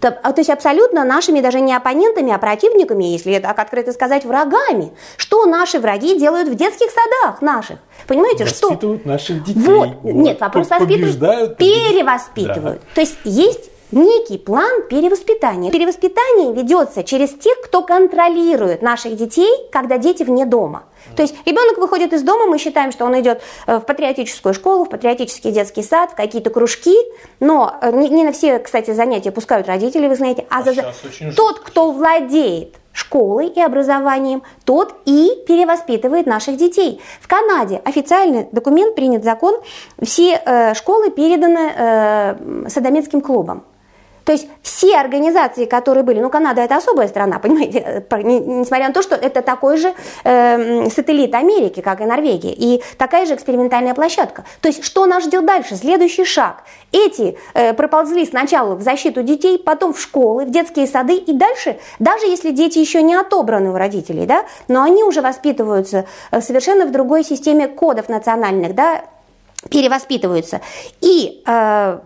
То, а, то есть абсолютно нашими даже не оппонентами, а противниками, если так открыто сказать, врагами. Что наши враги делают в детских садах наших? Понимаете, что? Воспитывают наших детей. Вот. вот. Нет, вопрос воспитывают, перевоспитывают. Да. То есть есть некий план перевоспитания. Перевоспитание ведется через тех, кто контролирует наших детей, когда дети вне дома. То есть ребенок выходит из дома, мы считаем, что он идет э, в патриотическую школу, в патриотический детский сад, в какие-то кружки, но э, не, не на все, кстати, занятия пускают родители, вы знаете, а, а за... тот, кто владеет школой и образованием, тот и перевоспитывает наших детей. В Канаде официальный документ, принят закон, все э, школы переданы э, садометским клубам. То есть все организации, которые были, ну Канада это особая страна, понимаете, несмотря на то, что это такой же э, сателлит Америки, как и Норвегия, и такая же экспериментальная площадка. То есть что нас ждет дальше? Следующий шаг. Эти э, проползли сначала в защиту детей, потом в школы, в детские сады и дальше, даже если дети еще не отобраны у родителей, да, но они уже воспитываются э, совершенно в другой системе кодов национальных, да, перевоспитываются. И э,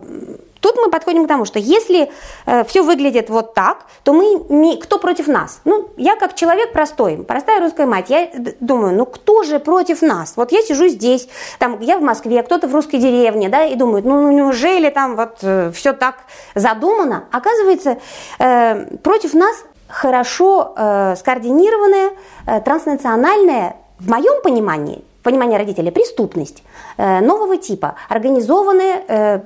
Тут мы подходим к тому, что если э, все выглядит вот так, то мы, мы, кто против нас? Ну, я как человек простой, простая русская мать, я думаю, ну кто же против нас? Вот я сижу здесь, там, я в Москве, кто-то в русской деревне, да, и думают, ну, ну неужели там вот э, все так задумано? Оказывается, э, против нас хорошо э, скоординированная э, транснациональная, в моем понимании, понимание родителей, преступность э, нового типа, организованная э,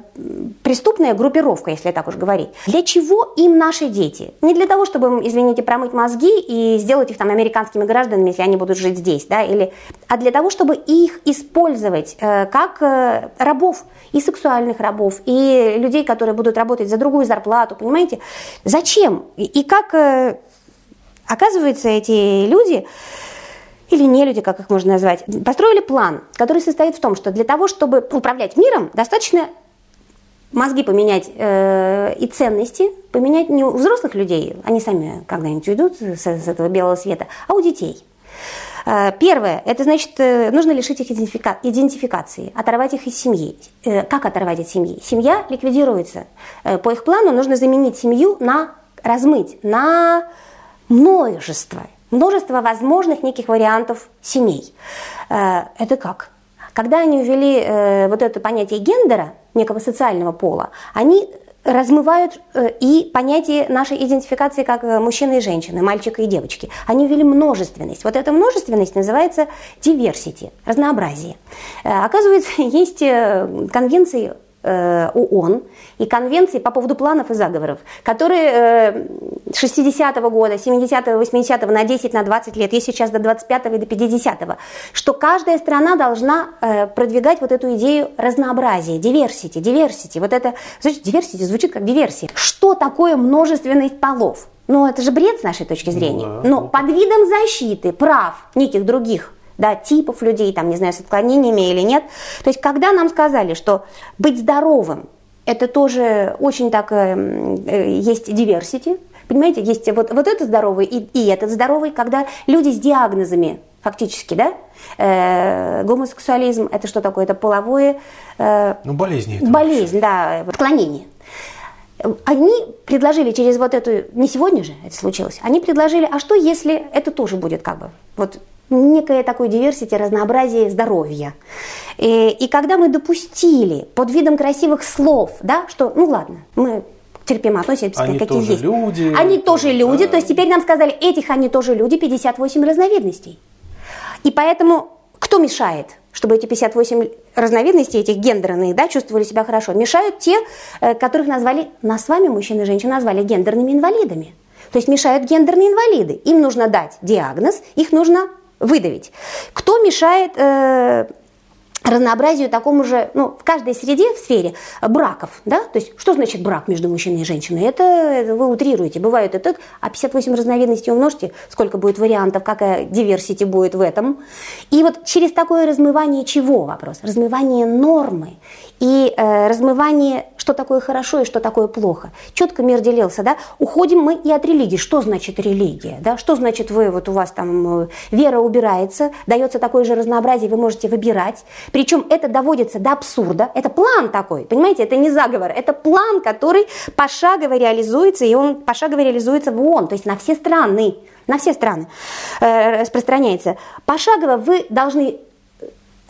преступная группировка, если так уж говорить. Для чего им наши дети? Не для того, чтобы, извините, промыть мозги и сделать их там американскими гражданами, если они будут жить здесь, да, или, а для того, чтобы их использовать э, как рабов, и сексуальных рабов, и людей, которые будут работать за другую зарплату, понимаете? Зачем? И как, оказывается, эти люди или не люди, как их можно назвать, построили план, который состоит в том, что для того, чтобы управлять миром, достаточно мозги поменять э, и ценности поменять не у взрослых людей, они сами когда-нибудь уйдут с, с этого белого света, а у детей. Э, первое, это значит, э, нужно лишить их идентифика- идентификации, оторвать их из семьи. Э, как оторвать от семьи? Семья ликвидируется. По их плану нужно заменить семью на размыть, на множество множество возможных неких вариантов семей. Э, это как? Когда они ввели э, вот это понятие гендера, некого социального пола, они размывают э, и понятие нашей идентификации как мужчины и женщины, мальчика и девочки. Они ввели множественность. Вот эта множественность называется diversity, разнообразие. Оказывается, есть конвенции ООН и конвенции по поводу планов и заговоров, которые 60-го э, года, 70-го, 80-го на 10, на 20 лет, есть сейчас до 25-го и до 50-го, что каждая страна должна э, продвигать вот эту идею разнообразия, диверсити, диверсити. Вот это, значит, диверсити звучит как диверсия. Что такое множественность полов? Ну, это же бред с нашей точки зрения. Ну, да. Но под видом защиты прав неких других да, типов людей, там, не знаю, с отклонениями или нет. То есть, когда нам сказали, что быть здоровым, это тоже очень так, э, э, есть diversity, понимаете, есть вот, вот этот здоровый и, и этот здоровый, когда люди с диагнозами, фактически, да, э, гомосексуализм, это что такое, это половое... Э, ну, болезнь. Болезнь, да, отклонение. Они предложили через вот эту, не сегодня же это случилось, они предложили, а что если это тоже будет как бы, вот некое такое диверсити, разнообразие здоровья. И, и когда мы допустили под видом красивых слов, да, что, ну ладно, мы терпимо относимся, они какие тоже есть. люди. Они тоже люди, да. то есть теперь нам сказали, этих они тоже люди, 58 разновидностей. И поэтому кто мешает, чтобы эти 58 разновидностей, этих гендерных, да, чувствовали себя хорошо? Мешают те, э, которых назвали, нас с вами, мужчины и женщины, назвали гендерными инвалидами. То есть мешают гендерные инвалиды. Им нужно дать диагноз, их нужно выдавить. Кто мешает э, разнообразию такому же, ну, в каждой среде, в сфере браков, да, то есть что значит брак между мужчиной и женщиной? Это, это вы утрируете, бывает это, а 58 разновидностей умножьте, сколько будет вариантов, какая диверсити будет в этом. И вот через такое размывание чего вопрос? Размывание нормы и э, размывание, что такое хорошо и что такое плохо. Четко мир делился, да? Уходим мы и от религии. Что значит религия, да? Что значит вы, вот у вас там э, вера убирается, дается такое же разнообразие, вы можете выбирать. Причем это доводится до абсурда. Это план такой, понимаете, это не заговор. Это план, который пошагово реализуется, и он пошагово реализуется в ООН, то есть на все страны. На все страны э, распространяется. Пошагово вы должны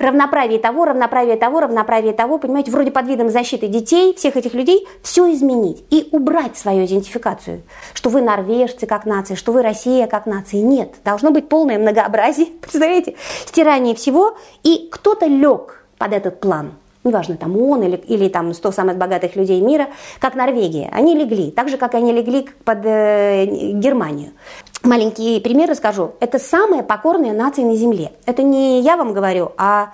равноправие того, равноправие того, равноправие того, понимаете, вроде под видом защиты детей, всех этих людей, все изменить и убрать свою идентификацию, что вы норвежцы как нация, что вы Россия как нация. Нет, должно быть полное многообразие, представляете, стирание всего, и кто-то лег под этот план. Неважно, там он или, или там 100 самых богатых людей мира, как Норвегия. Они легли, так же, как они легли под э, Германию. Маленький пример расскажу. Это самая покорная нация на Земле. Это не я вам говорю, а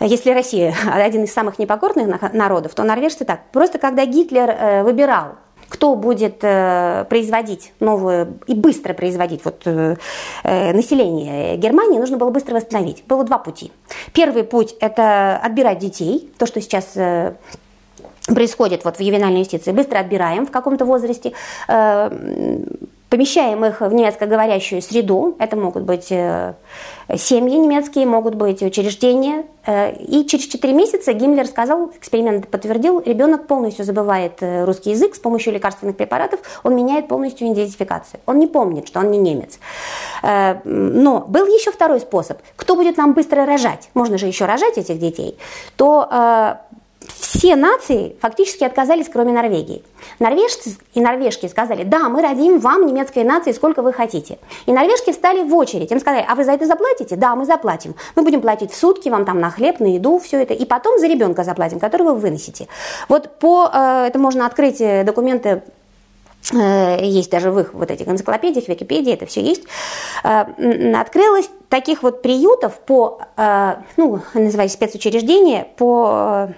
если Россия один из самых непокорных народов, то норвежцы так. Просто когда Гитлер э, выбирал кто будет э, производить новую и быстро производить вот, э, население Германии, нужно было быстро восстановить. Было два пути. Первый путь – это отбирать детей, то, что сейчас происходит вот в ювенальной юстиции, быстро отбираем в каком-то возрасте, помещаем их в немецкоговорящую среду, это могут быть э, семьи немецкие, могут быть учреждения. Э, и через 4 месяца Гиммлер сказал, эксперимент подтвердил, ребенок полностью забывает э, русский язык с помощью лекарственных препаратов, он меняет полностью идентификацию. Он не помнит, что он не немец. Но был еще второй способ. Кто будет нам быстро рожать? Можно же еще рожать этих детей. То все нации фактически отказались, кроме Норвегии. Норвежцы и норвежки сказали, да, мы родим вам немецкой нации сколько вы хотите. И норвежки встали в очередь, им сказали, а вы за это заплатите? Да, мы заплатим. Мы будем платить в сутки вам там на хлеб, на еду, все это. И потом за ребенка заплатим, которого вы выносите. Вот по, э, это можно открыть э, документы э, есть даже в их вот этих энциклопедиях, Википедии, это все есть, открылось таких вот приютов по, ну, называется спецучреждения по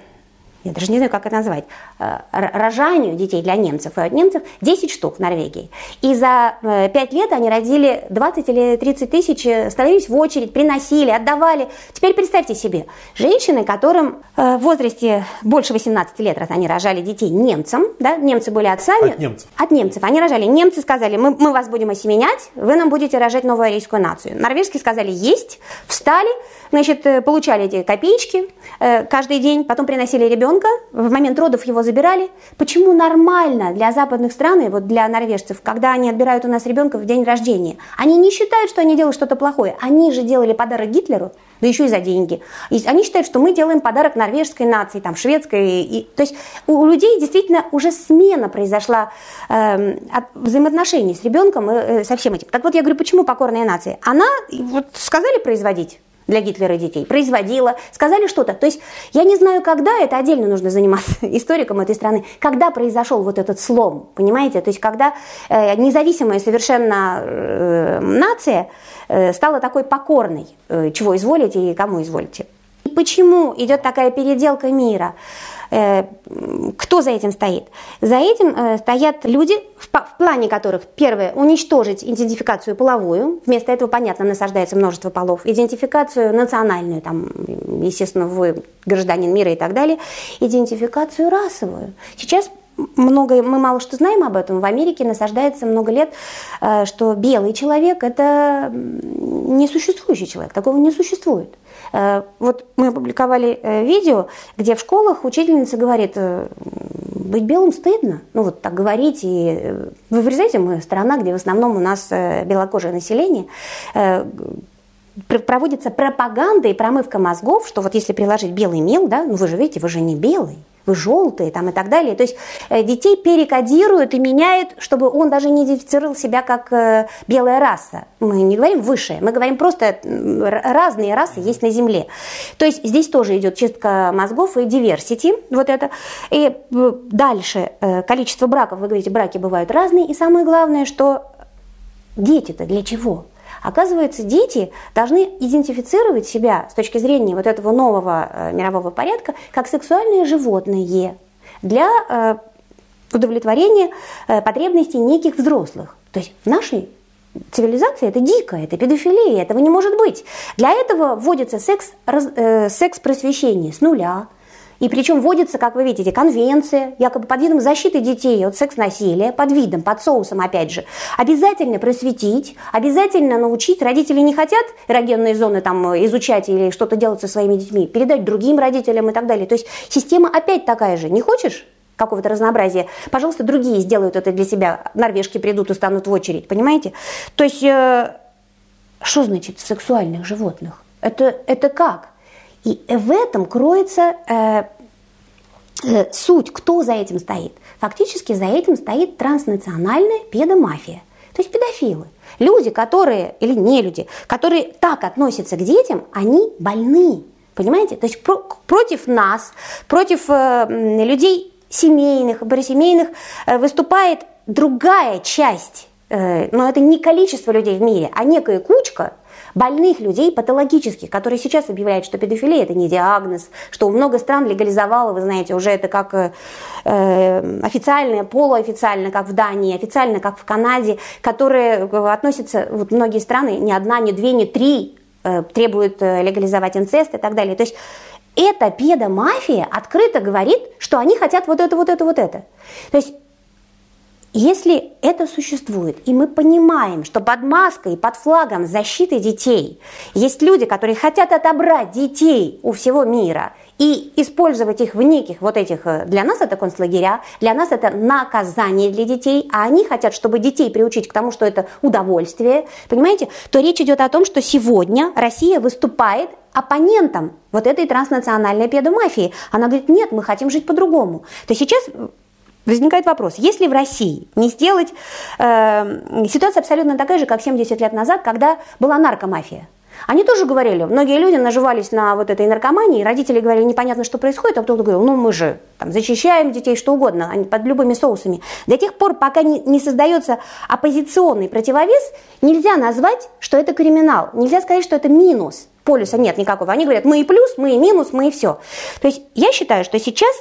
я даже не знаю, как это назвать, рожанию детей для немцев и от немцев 10 штук в Норвегии. И за 5 э, лет они родили 20 или 30 тысяч, э, становились в очередь, приносили, отдавали. Теперь представьте себе, женщины, которым в возрасте больше 18 лет, раз они рожали детей немцам, да, немцы были отцами. От немцев. От немцев. Они рожали. Немцы сказали, мы, мы вас будем осеменять, вы нам будете рожать новую арийскую нацию. Норвежские сказали, есть, встали, значит, получали эти копеечки каждый день, потом приносили ребенка, в момент родов его забирали. Почему нормально для западных стран, и вот для норвежцев, когда они отбирают у нас ребенка в день рождения, они не считают, что они делают что-то плохое. Они же делали подарок Гитлеру, да еще и за деньги. И они считают, что мы делаем подарок норвежской нации, там, шведской. И, то есть у людей действительно уже смена произошла э, от взаимоотношений с ребенком и э, со всем этим. Так вот я говорю, почему покорная нация? Она, вот сказали производить, для Гитлера детей, производила, сказали что-то. То есть я не знаю, когда, это отдельно нужно заниматься историком этой страны, когда произошел вот этот слом, понимаете? То есть когда э, независимая совершенно э, нация э, стала такой покорной, э, чего изволите и кому изволите. Почему идет такая переделка мира? Э, кто за этим стоит? За этим э, стоят люди, в плане которых, первое, уничтожить идентификацию половую, вместо этого, понятно, насаждается множество полов, идентификацию национальную, там, естественно, вы гражданин мира и так далее, идентификацию расовую. Сейчас много, мы мало что знаем об этом. В Америке насаждается много лет, э, что белый человек – это несуществующий человек, такого не существует. Э, вот мы опубликовали э, видео, где в школах учительница говорит, э, быть белым стыдно, ну вот так говорить, и вы вырезаете, мы страна, где в основном у нас белокожее население, проводится пропаганда и промывка мозгов, что вот если приложить белый мел, да, ну вы же видите, вы же не белый, вы желтые там и так далее. То есть э, детей перекодируют и меняют, чтобы он даже не идентифицировал себя как э, белая раса. Мы не говорим высшая, мы говорим просто разные расы есть на Земле. То есть здесь тоже идет чистка мозгов и diversity, вот это. И э, дальше количество браков, вы говорите, браки бывают разные. И самое главное, что дети-то для чего? Оказывается, дети должны идентифицировать себя с точки зрения вот этого нового э, мирового порядка как сексуальные животные для э, удовлетворения э, потребностей неких взрослых. То есть в нашей цивилизации это дико, это педофилия, этого не может быть. Для этого вводится секс, секс просвещение с нуля, И причем вводится, как вы видите, конвенция, якобы под видом защиты детей от секс-насилия, под видом, под соусом, опять же. Обязательно просветить, обязательно научить. Родители не хотят эрогенные зоны там изучать или что-то делать со своими детьми, передать другим родителям и так далее. То есть система опять такая же. Не хочешь? какого-то разнообразия, пожалуйста, другие сделают это для себя. Норвежки придут и станут в очередь, понимаете? То есть, э, что значит сексуальных животных? Это, это как? И в этом кроется э, э, суть, кто за этим стоит. Фактически за этим стоит транснациональная педомафия, то есть педофилы. Люди, которые, или не люди, которые так относятся к детям, они больны. Понимаете? То есть про, против нас, против э, людей семейных, баросемейных э, выступает другая часть. Э, но это не количество людей в мире, а некая кучка, больных людей патологических, которые сейчас объявляют, что педофилия это не диагноз, что много стран легализовало, вы знаете, уже это как э, э, официально, полуофициально, как в Дании, официально, как в Канаде, которые э, относятся, вот многие страны, ни одна, ни две, ни три э, требуют э, легализовать инцест и так далее. То есть эта педомафия открыто говорит, что они хотят вот это, вот это, вот это. То есть если это существует, и мы понимаем, что под маской, под флагом защиты детей есть люди, которые хотят отобрать детей у всего мира и использовать их в неких вот этих, э, для нас это концлагеря, для нас это наказание для детей, а они хотят, чтобы детей приучить к тому, что это удовольствие, понимаете, то речь идет о том, что сегодня Россия выступает оппонентом вот этой транснациональной педомафии. Она говорит, нет, мы хотим жить по-другому. То сейчас Возникает вопрос, если в России не сделать... Э, ситуация абсолютно такая же, как 70 лет назад, когда была наркомафия. Они тоже говорили, многие люди наживались на вот этой наркомании, родители говорили, непонятно, что происходит, а кто-то говорил, ну мы же там, защищаем детей, что угодно, они под любыми соусами. До тех пор, пока не, не создается оппозиционный противовес, нельзя назвать, что это криминал, нельзя сказать, что это минус. Полюса нет никакого. Они говорят, мы и плюс, мы и минус, мы и все. То есть я считаю, что сейчас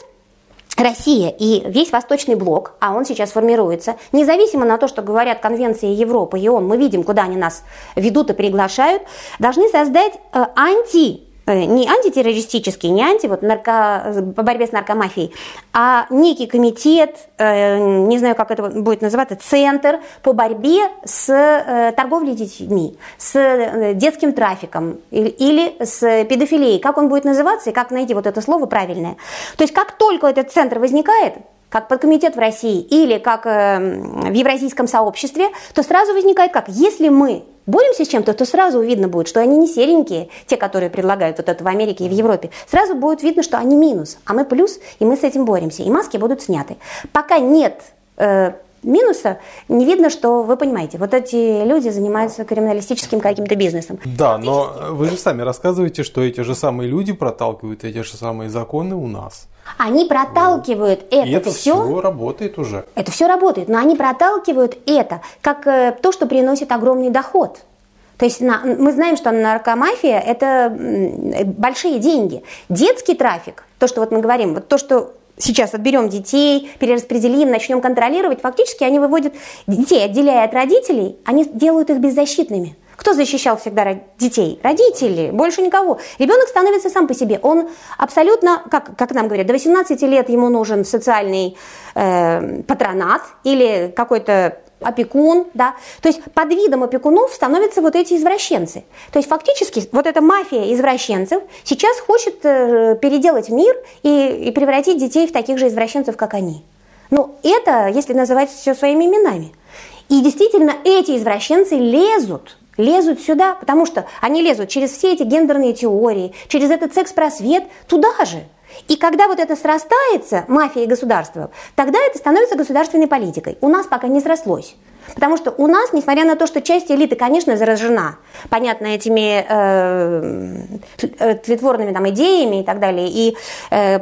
Россия и весь Восточный блок, а он сейчас формируется, независимо на то, что говорят конвенции Европы и ООН, мы видим, куда они нас ведут и приглашают, должны создать э, анти не антитеррористический, не анти, вот нарко, по борьбе с наркомафией, а некий комитет, э, не знаю, как это будет называться, центр по борьбе с э, торговлей детьми, с детским трафиком или с педофилией. Как он будет называться и как найти вот это слово правильное. То есть как только этот центр возникает, как подкомитет в России или как в евразийском сообществе, то сразу возникает как, если мы боремся с чем-то, то сразу видно будет, что они не серенькие, те, которые предлагают вот это в Америке и в Европе. Сразу будет видно, что они минус, а мы плюс, и мы с этим боремся, и маски будут сняты. Пока нет э, минуса, не видно, что вы понимаете, вот эти люди занимаются криминалистическим каким-то бизнесом. Да, но вы же сами рассказываете, что эти же самые люди проталкивают эти же самые законы у нас. Они проталкивают вот. это, И это все, все работает уже. Это все работает, но они проталкивают это как э, то, что приносит огромный доход. То есть на, мы знаем, что наркомафия – это большие деньги. Детский трафик, то, что вот мы говорим, вот то, что сейчас отберем детей, перераспределим, начнем контролировать, фактически они выводят детей, отделяя от родителей, они делают их беззащитными. Кто защищал всегда детей? Родители, больше никого. Ребенок становится сам по себе. Он абсолютно, как, как нам говорят, до 18 лет ему нужен социальный э, патронат или какой-то опекун, да, то есть под видом опекунов становятся вот эти извращенцы. То есть фактически вот эта мафия извращенцев сейчас хочет э, переделать мир и, и превратить детей в таких же извращенцев, как они. Ну, это, если называть все своими именами. И действительно, эти извращенцы лезут лезут сюда, потому что они лезут через все эти гендерные теории, через этот секс-просвет туда же. И когда вот это срастается, мафия и государство, тогда это становится государственной политикой. У нас пока не срослось. Потому что у нас, несмотря на то, что часть элиты, конечно, заражена, понятно, этими э, э тлетворными там, идеями и так далее, и э,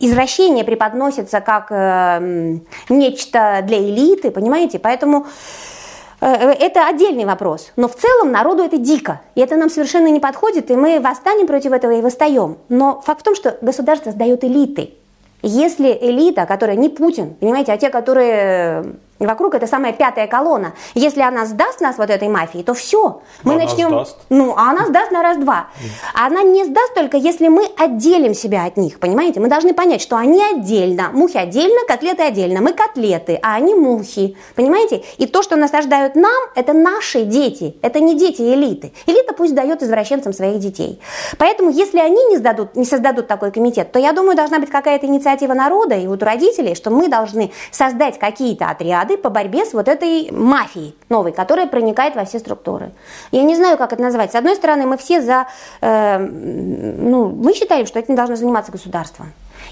извращение преподносится как э, нечто для элиты, понимаете? Поэтому это отдельный вопрос. Но в целом народу это дико. И это нам совершенно не подходит, и мы восстанем против этого и восстаем. Но факт в том, что государство сдает элиты. Если элита, которая не Путин, понимаете, а те, которые вокруг это самая пятая колонна. Если она сдаст нас вот этой мафии, то все. Мы она начнем. сдаст. Ну, а она сдаст на раз-два. Она не сдаст только если мы отделим себя от них, понимаете? Мы должны понять, что они отдельно, мухи отдельно, котлеты отдельно. Мы котлеты, а они мухи, понимаете? И то, что насаждают нам, это наши дети, это не дети элиты. Элита пусть дает извращенцам своих детей. Поэтому, если они не, сдадут, не создадут такой комитет, то я думаю, должна быть какая-то инициатива народа и вот у родителей, что мы должны создать какие-то отряды по борьбе с вот этой мафией новой, которая проникает во все структуры. Я не знаю, как это назвать. С одной стороны, мы все за... э, ну, мы считаем, что этим должно заниматься государство.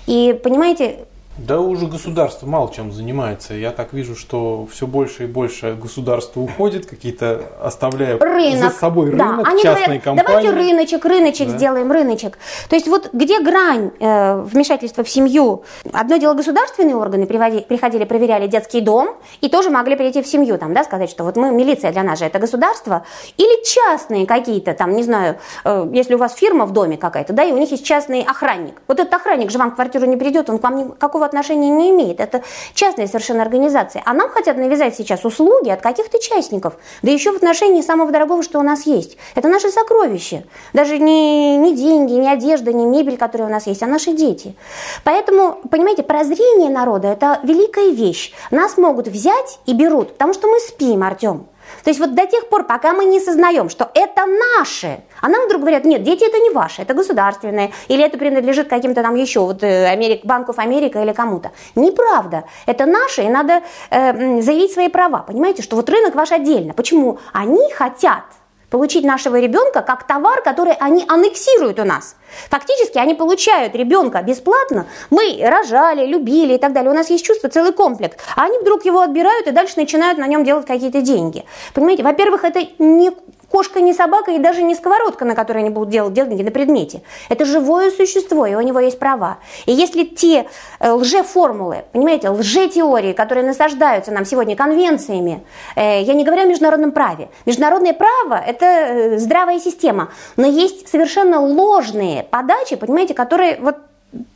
И, понимаете, Да уже государство мало чем занимается. Я так вижу, что все больше и больше государство уходит, какие-то оставляя рынок. за собой Да, рынок, они частные говорят, компании. давайте рыночек, рыночек Да. сделаем, рыночек. То есть вот где грань э, вмешательства в семью? Одно дело государственные органы приводи- приходили, проверяли детский дом и тоже могли прийти в семью, там, да, сказать, что вот мы, милиция для нас же это государство. Или частные какие-то, там, не знаю, э, если у вас фирма в доме какая-то, да, и у них есть частный охранник. Вот этот охранник же вам в квартиру не придет, он к вам никакого отношения не имеет. Это частная совершенно организация. А нам хотят навязать сейчас услуги от каких-то частников. Да еще в отношении самого дорогого, что у нас есть. Это наши сокровища. Даже не, не деньги, не одежда, не мебель, которая у нас есть, а наши дети. Поэтому, понимаете, прозрение народа – это великая вещь. Нас могут взять и берут, потому что мы спим, Артем. То есть вот до тех пор, пока мы не сознаем, что это наше, а нам вдруг говорят, нет, дети это не ваши, это государственное, или это принадлежит каким-то там еще, вот э, Америк, Банков Америка или кому-то. Неправда. Это наше, и надо э, заявить свои права. Понимаете, что вот рынок ваш отдельно. Почему? Они хотят получить нашего ребенка как товар, который они аннексируют у нас. Фактически они получают ребенка бесплатно. Мы рожали, любили и так далее. У нас есть чувство, целый комплект. А они вдруг его отбирают и дальше начинают на нем делать какие-то деньги. Понимаете, во-первых, это не кошка, не собака и даже не сковородка, на которой они будут делать деньги на предмете. Это живое существо, и у него есть права. И если те э, лжеформулы, понимаете, лжетеории, которые насаждаются нам сегодня конвенциями, э, я не говорю о международном праве. Международное право – это э, здравая система, но есть совершенно ложные подачи, понимаете, которые, вот,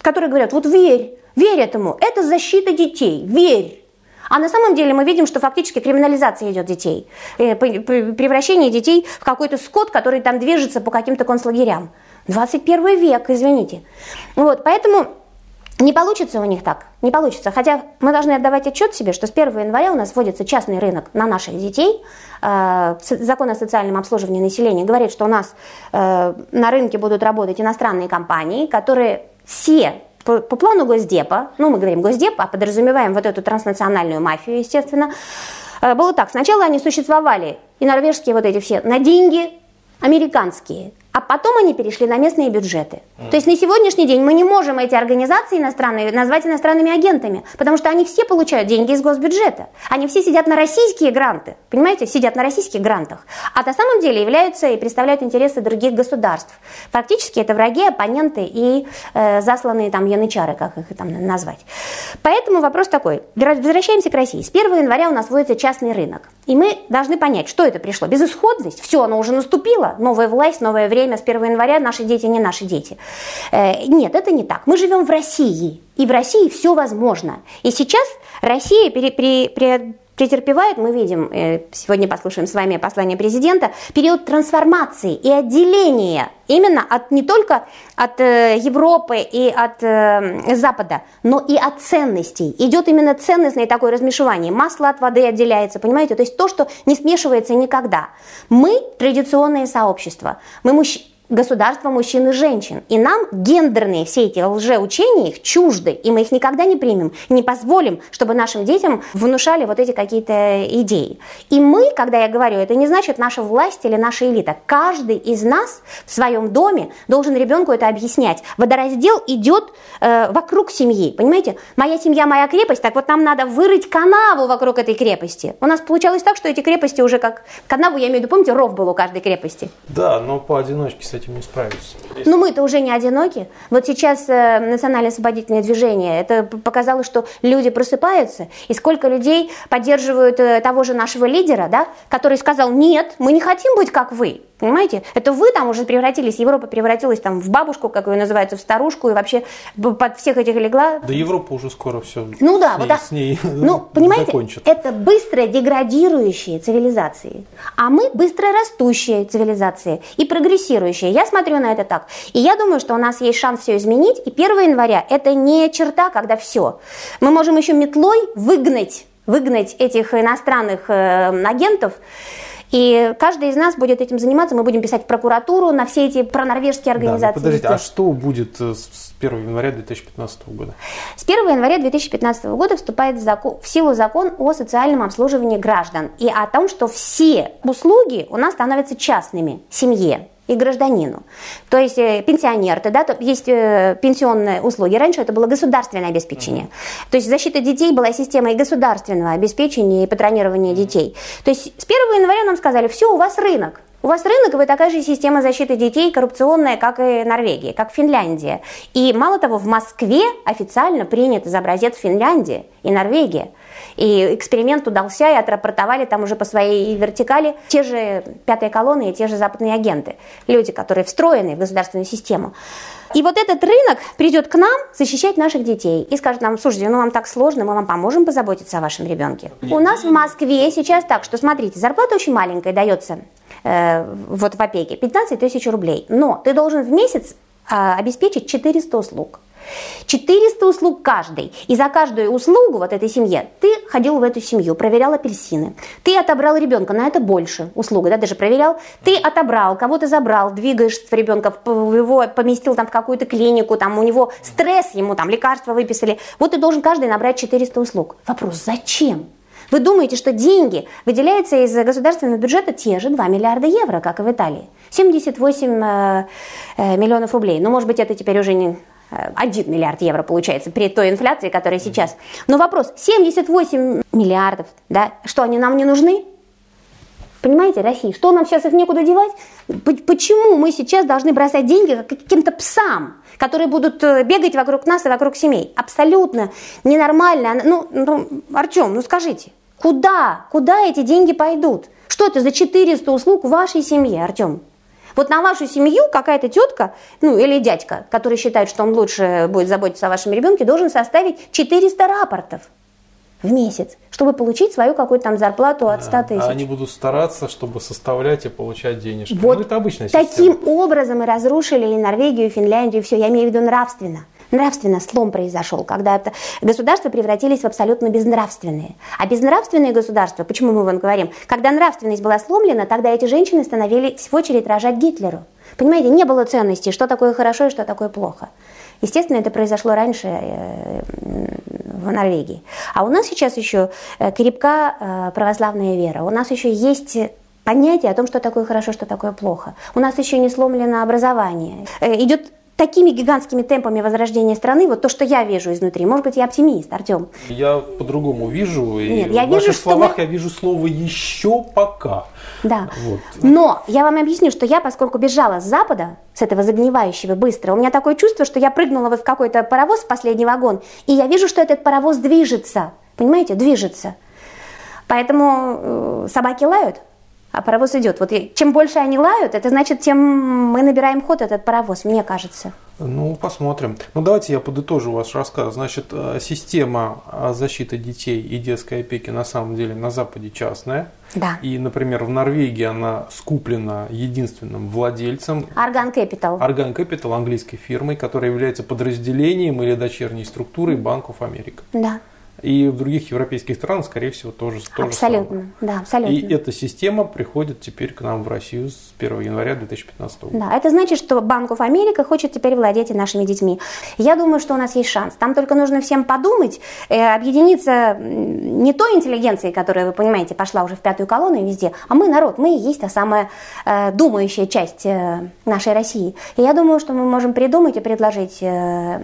которые говорят, вот верь, верь этому, это защита детей, верь. А на самом деле мы видим, что фактически криминализация идет детей. Э, Превращение детей в какой-то скот, который там движется по каким-то концлагерям. 21 век, извините. Вот, поэтому не получится у них так, не получится. Хотя мы должны отдавать отчет себе, что с 1 января у нас вводится частный рынок на наших детей. Э, Закон о социальном обслуживании населения говорит, что у нас э, на рынке будут работать иностранные компании, которые все по, по плану Госдепа, ну мы говорим Госдеп, а подразумеваем вот эту транснациональную мафию, естественно, э, было так. Сначала они существовали, и норвежские вот эти все, на деньги американские, а потом они перешли на местные бюджеты. То есть на сегодняшний день мы не можем эти организации иностранные назвать иностранными агентами, потому что они все получают деньги из госбюджета. Они все сидят на российские гранты, понимаете, сидят на российских грантах, а на самом деле являются и представляют интересы других государств. Фактически это враги, оппоненты и э, засланные там янычары, как их там назвать. Поэтому вопрос такой. Вра- Возвращаемся к России. С 1 января у нас вводится частный рынок. И мы должны понять, что это пришло. Безысходность, все, оно уже наступило. Новая власть, новое время. С 1 января наши дети не наши дети. Э, нет, это не так. Мы живем в России. И в России все возможно. И сейчас Россия пере- пере- пре- претерпевает, мы видим, э, сегодня послушаем с вами послание президента, период трансформации и отделения именно от не только от э, Европы и от э, Запада, но и от ценностей. Идет именно ценностное такое размешивание. Масло от воды отделяется, понимаете? То есть то, что не смешивается никогда. Мы традиционное сообщество. Мы мужчины государство мужчин и женщин. И нам гендерные все эти лжеучения их чужды, и мы их никогда не примем, не позволим, чтобы нашим детям внушали вот эти какие-то идеи. И мы, когда я говорю, это не значит наша власть или наша элита. Каждый из нас в своем доме должен ребенку это объяснять. Водораздел идет э, вокруг семьи, понимаете? Моя семья, моя крепость, так вот нам надо вырыть канаву вокруг этой крепости. У нас получалось так, что эти крепости уже как канаву, я имею в виду, помните, ров был у каждой крепости. Да, но поодиночке с этим не справиться. Ну мы-то уже не одиноки. Вот сейчас э, национальное освободительное движение, это показало, что люди просыпаются, и сколько людей поддерживают э, того же нашего лидера, да, который сказал, нет, мы не хотим быть как вы. Понимаете? Это вы там уже превратились, Европа превратилась там в бабушку, как ее называют, в старушку, и вообще под всех этих легла. Да Европа уже скоро все ну, да, с, вот ней, с ней ну, понимаете, закончит. Это быстро деградирующие цивилизации, а мы быстро растущие цивилизации и прогрессирующие. Я смотрю на это так. И я думаю, что у нас есть шанс все изменить. И 1 января это не черта, когда все. Мы можем еще метлой выгнать, выгнать этих иностранных э, агентов и каждый из нас будет этим заниматься. Мы будем писать в прокуратуру на все эти пронорвежские организации. Да, подождите, а что будет э, с 1 января 2015 года? С 1 января 2015 года вступает в, закон, в силу закон о социальном обслуживании граждан и о том, что все услуги у нас становятся частными семье и гражданину. То есть э, пенсионер, тогда есть э, пенсионные услуги. Раньше это было государственное обеспечение. Mm-hmm. То есть защита детей была системой государственного обеспечения и патронирования детей. То есть с 1 января нам сказали, все, у вас рынок. У вас рынок, и вы такая же система защиты детей коррупционная, как и Норвегия, как Финляндия. И мало того, в Москве официально принят из образец Финляндия и Норвегия. И эксперимент удался, и отрапортовали там уже по своей вертикали те же пятые колонны и те же западные агенты. Люди, которые встроены в государственную систему. И вот этот рынок придет к нам защищать наших детей и скажет нам, слушайте, ну вам так сложно, мы вам поможем позаботиться о вашем ребенке. У нас в Москве сейчас так, что смотрите, зарплата очень маленькая дается э, вот в опеке, 15 тысяч рублей, но ты должен в месяц обеспечить 400 услуг. 400 услуг каждый. И за каждую услугу вот этой семье ты ходил в эту семью, проверял апельсины. Ты отобрал ребенка, на это больше услуга, да, даже проверял. Ты отобрал, кого-то забрал, двигаешь ребенка, его поместил там в какую-то клинику, там у него стресс, ему там лекарства выписали. Вот ты должен каждый набрать 400 услуг. Вопрос, зачем? Вы думаете, что деньги выделяются из государственного бюджета те же 2 миллиарда евро, как и в Италии? 78 э, э, миллионов рублей. Ну, может быть, это теперь уже не 1 миллиард евро получается при той инфляции, которая сейчас. Но вопрос, 78 миллиардов, да, что они нам не нужны? Понимаете, Россия, что нам сейчас их некуда девать? Почему мы сейчас должны бросать деньги каким-то псам, которые будут э, бегать вокруг нас и вокруг семей? Абсолютно ненормально. Ну, ну Артем, ну скажите, куда, куда эти деньги пойдут? Что это за 400 услуг вашей семье, Артем? Вот на вашу семью какая-то тетка, ну или дядька, который считает, что он лучше будет заботиться о вашем ребенке, должен составить 400 рапортов в месяц, чтобы получить свою какую-то там зарплату от 100 тысяч. А они будут стараться, чтобы составлять и получать денежки. Вот ну, это обычная система. Таким образом мы разрушили и Норвегию, и Финляндию, и все. Я имею в виду нравственно нравственно слом произошел, когда это государства превратились в абсолютно безнравственные. А безнравственные государства, почему мы вам говорим, когда нравственность была сломлена, тогда эти женщины становились в очередь рожать Гитлеру. Понимаете, не было ценностей, что такое хорошо и что такое плохо. Естественно, это произошло раньше э, в Норвегии. А у нас сейчас еще э, крепка э, православная вера. У нас еще есть понятие о том, что такое хорошо, что такое плохо. У нас еще не сломлено образование. Идет такими гигантскими темпами возрождения страны, вот то, что я вижу изнутри. Может быть, я оптимист, Артем? Я по-другому вижу. Нет, и я в вижу, ваших что словах мы... я вижу слово «еще пока». Да. Вот. Но я вам объясню, что я, поскольку бежала с запада, с этого загнивающего быстро, у меня такое чувство, что я прыгнула в какой-то паровоз в последний вагон, и я вижу, что этот паровоз движется. Понимаете, движется. Поэтому э, собаки лают, а паровоз идет. Вот чем больше они лают, это значит, тем мы набираем ход этот паровоз, мне кажется. Ну, посмотрим. Ну, давайте я подытожу ваш рассказ. Значит, э, система э, защиты детей и детской опеки на самом деле на Западе частная. Да. И, например, в Норвегии она скуплена единственным владельцем. Argan Capital. Argan Capital, английской фирмой, которая является подразделением или дочерней структурой Банков Америка. Да. И в других европейских странах, скорее всего, тоже то Абсолютно, же да, абсолютно. И эта система приходит теперь к нам в Россию с 1 января 2015 года. Да, это значит, что Банк of America хочет теперь владеть и нашими детьми. Я думаю, что у нас есть шанс. Там только нужно всем подумать, э, объединиться не той интеллигенцией, которая, вы понимаете, пошла уже в пятую колонну и везде, а мы народ, мы и есть та самая э, думающая часть э, нашей России. И я думаю, что мы можем придумать и предложить э,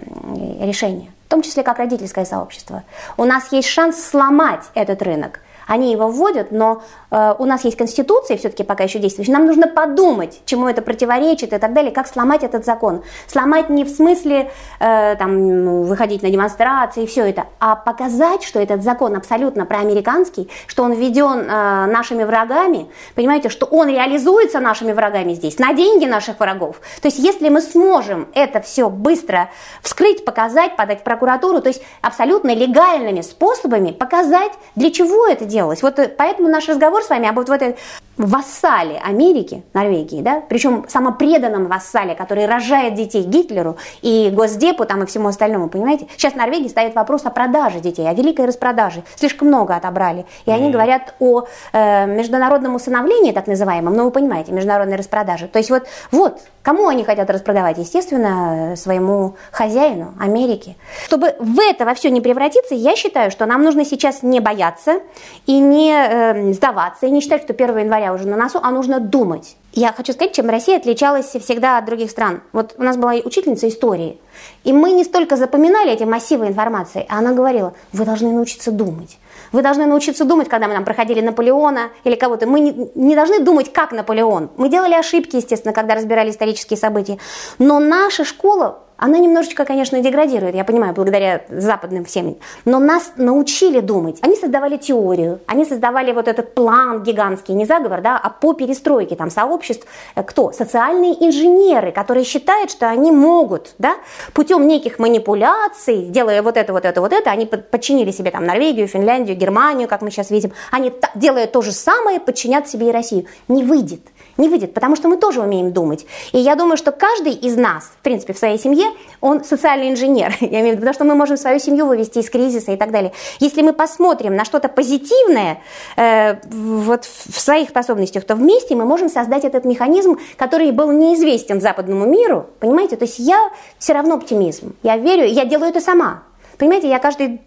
решение том числе как родительское сообщество. У нас есть шанс сломать этот рынок, Они его вводят, но у нас есть конституция, все-таки пока еще действующая. Нам нужно подумать, чему это противоречит и так далее, как сломать этот закон. Сломать не в смысле э, там, ну, выходить на демонстрации и все это, а показать, что этот закон абсолютно проамериканский, что он введен э, нашими врагами, понимаете, что он реализуется нашими врагами здесь, на деньги наших врагов. То есть если мы сможем это все быстро вскрыть, показать, подать в прокуратуру, то есть абсолютно легальными способами показать, для чего это делалось. Вот э, поэтому наш разговор с вами об вот этой вассале Америки, Норвегии, да, причем самопреданном вассале, который рожает детей Гитлеру и Госдепу там и всему остальному, понимаете? Сейчас в Норвегии стоит вопрос о продаже детей, о великой распродаже. Слишком много отобрали. И они говорят о э, международном усыновлении, так называемом, но вы понимаете, международной распродаже. То есть вот, вот, кому они хотят распродавать? Естественно, своему хозяину, Америке. Чтобы в это во все не превратиться, я считаю, что нам нужно сейчас не бояться и не э, сдаваться, и не считать, что 1 января уже на носу, а нужно думать. Я хочу сказать, чем Россия отличалась всегда от других стран. Вот у нас была учительница истории, и мы не столько запоминали эти массивы информации, а она говорила, вы должны научиться думать. Вы должны научиться думать, когда мы нам проходили Наполеона или кого-то. Мы не, не должны думать, как Наполеон. Мы делали ошибки, естественно, когда разбирали исторические события. Но наша школа она немножечко, конечно, деградирует, я понимаю, благодаря западным всем. Но нас научили думать. Они создавали теорию, они создавали вот этот план гигантский, не заговор, да, а по перестройке там сообществ. Э, кто? Социальные инженеры, которые считают, что они могут, да, путем неких манипуляций, делая вот это, вот это, вот это, они подчинили себе там Норвегию, Финляндию, Германию, как мы сейчас видим. Они, делая то же самое, подчинят себе и Россию. Не выйдет. Не выйдет, потому что мы тоже умеем думать. И я думаю, что каждый из нас, в принципе, в своей семье, он социальный инженер. Я имею в виду, потому что мы можем свою семью вывести из кризиса и так далее. Если мы посмотрим на что-то позитивное э, вот в своих способностях, то вместе мы можем создать этот механизм, который был неизвестен западному миру. Понимаете? То есть я все равно оптимизм. Я верю, я делаю это сама. Понимаете, я каждый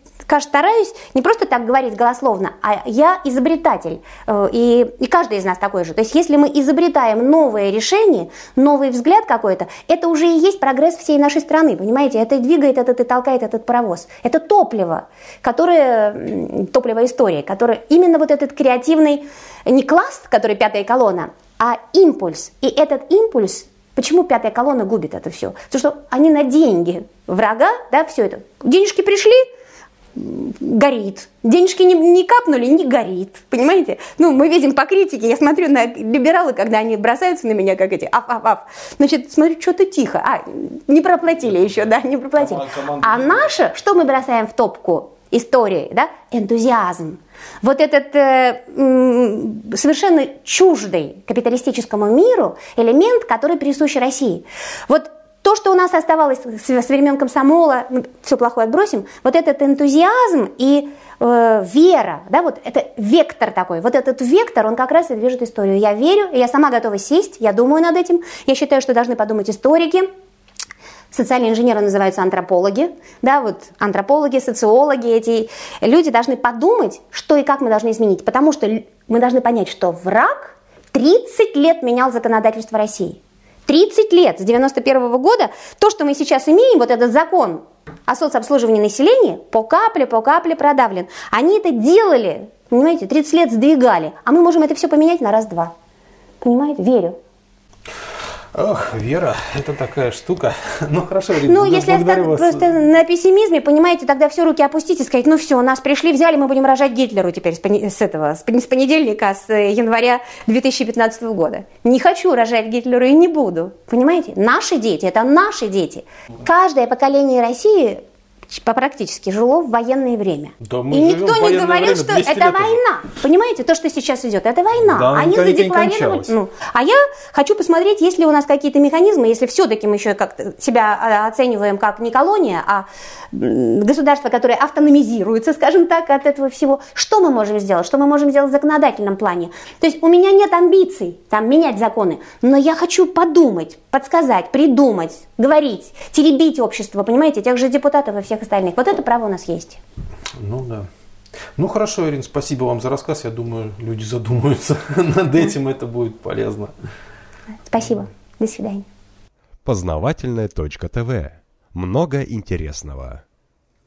стараюсь не просто так говорить голословно, а я изобретатель. Э, и, и каждый из нас такой же. То есть если мы изобретаем новое решение, новый взгляд какой-то, это уже и есть прогресс всей нашей страны, понимаете? Это двигает этот и толкает этот паровоз. Это топливо, которое, топливо истории, которое именно вот этот креативный, не класс, который пятая колонна, а импульс. И этот импульс Почему пятая колонна губит это все? Потому что они на деньги врага, да, все это. Денежки пришли, горит. Денежки не, не капнули, не горит. Понимаете? Ну, мы видим по критике, я смотрю на либералы, когда они бросаются на меня, как эти, аф-аф-аф. Значит, смотрю, что-то тихо. А, не проплатили еще, да, не проплатили. А наше, что мы бросаем в топку истории, да? Энтузиазм. Вот этот э, совершенно чуждый капиталистическому миру элемент, который присущ России. Вот то, что у нас оставалось с, времен комсомола, ну, все плохое отбросим, вот этот энтузиазм и э, вера, да, вот это вектор такой, вот этот вектор, он как раз и движет историю. Я верю, я сама готова сесть, я думаю над этим, я считаю, что должны подумать историки, социальные инженеры называются антропологи, да, вот антропологи, социологи, эти люди должны подумать, что и как мы должны изменить, потому что мы должны понять, что враг 30 лет менял законодательство России. 30 лет, с 91 -го года, то, что мы сейчас имеем, вот этот закон о соцобслуживании населения, по капле, по капле продавлен. Они это делали, понимаете, 30 лет сдвигали, а мы можем это все поменять на раз-два. Понимаете? Верю. Ох, Вера, это такая штука. Ну хорошо, Ну, если так вас. просто на пессимизме, понимаете, тогда все руки опустить и сказать, ну все, нас пришли, взяли, мы будем рожать Гитлеру теперь с, этого, с понедельника, с э, января 2015 года. Не хочу рожать Гитлеру и не буду. Понимаете? Наши дети, это наши дети. Каждое поколение России практически жило в военное время. Да, и никто не говорил, что это война. Уже. Понимаете, то, что сейчас идет, это война. Да, Они задекларировали. Ну, а я хочу посмотреть, есть ли у нас какие-то механизмы, если все-таки мы еще как себя а, оцениваем как не колония, а государство, которое автономизируется, скажем так, от этого всего. Что мы можем сделать? Что мы можем сделать в законодательном плане? То есть у меня нет амбиций там менять законы, но я хочу подумать, подсказать, придумать, говорить, теребить общество, понимаете, тех же депутатов и всех остальных. Вот это право у нас есть. Ну да. Ну хорошо, Ирина, спасибо вам за рассказ. Я думаю, люди задумаются над этим, это будет полезно. Спасибо. До свидания. Познавательная точка ТВ. Много интересного.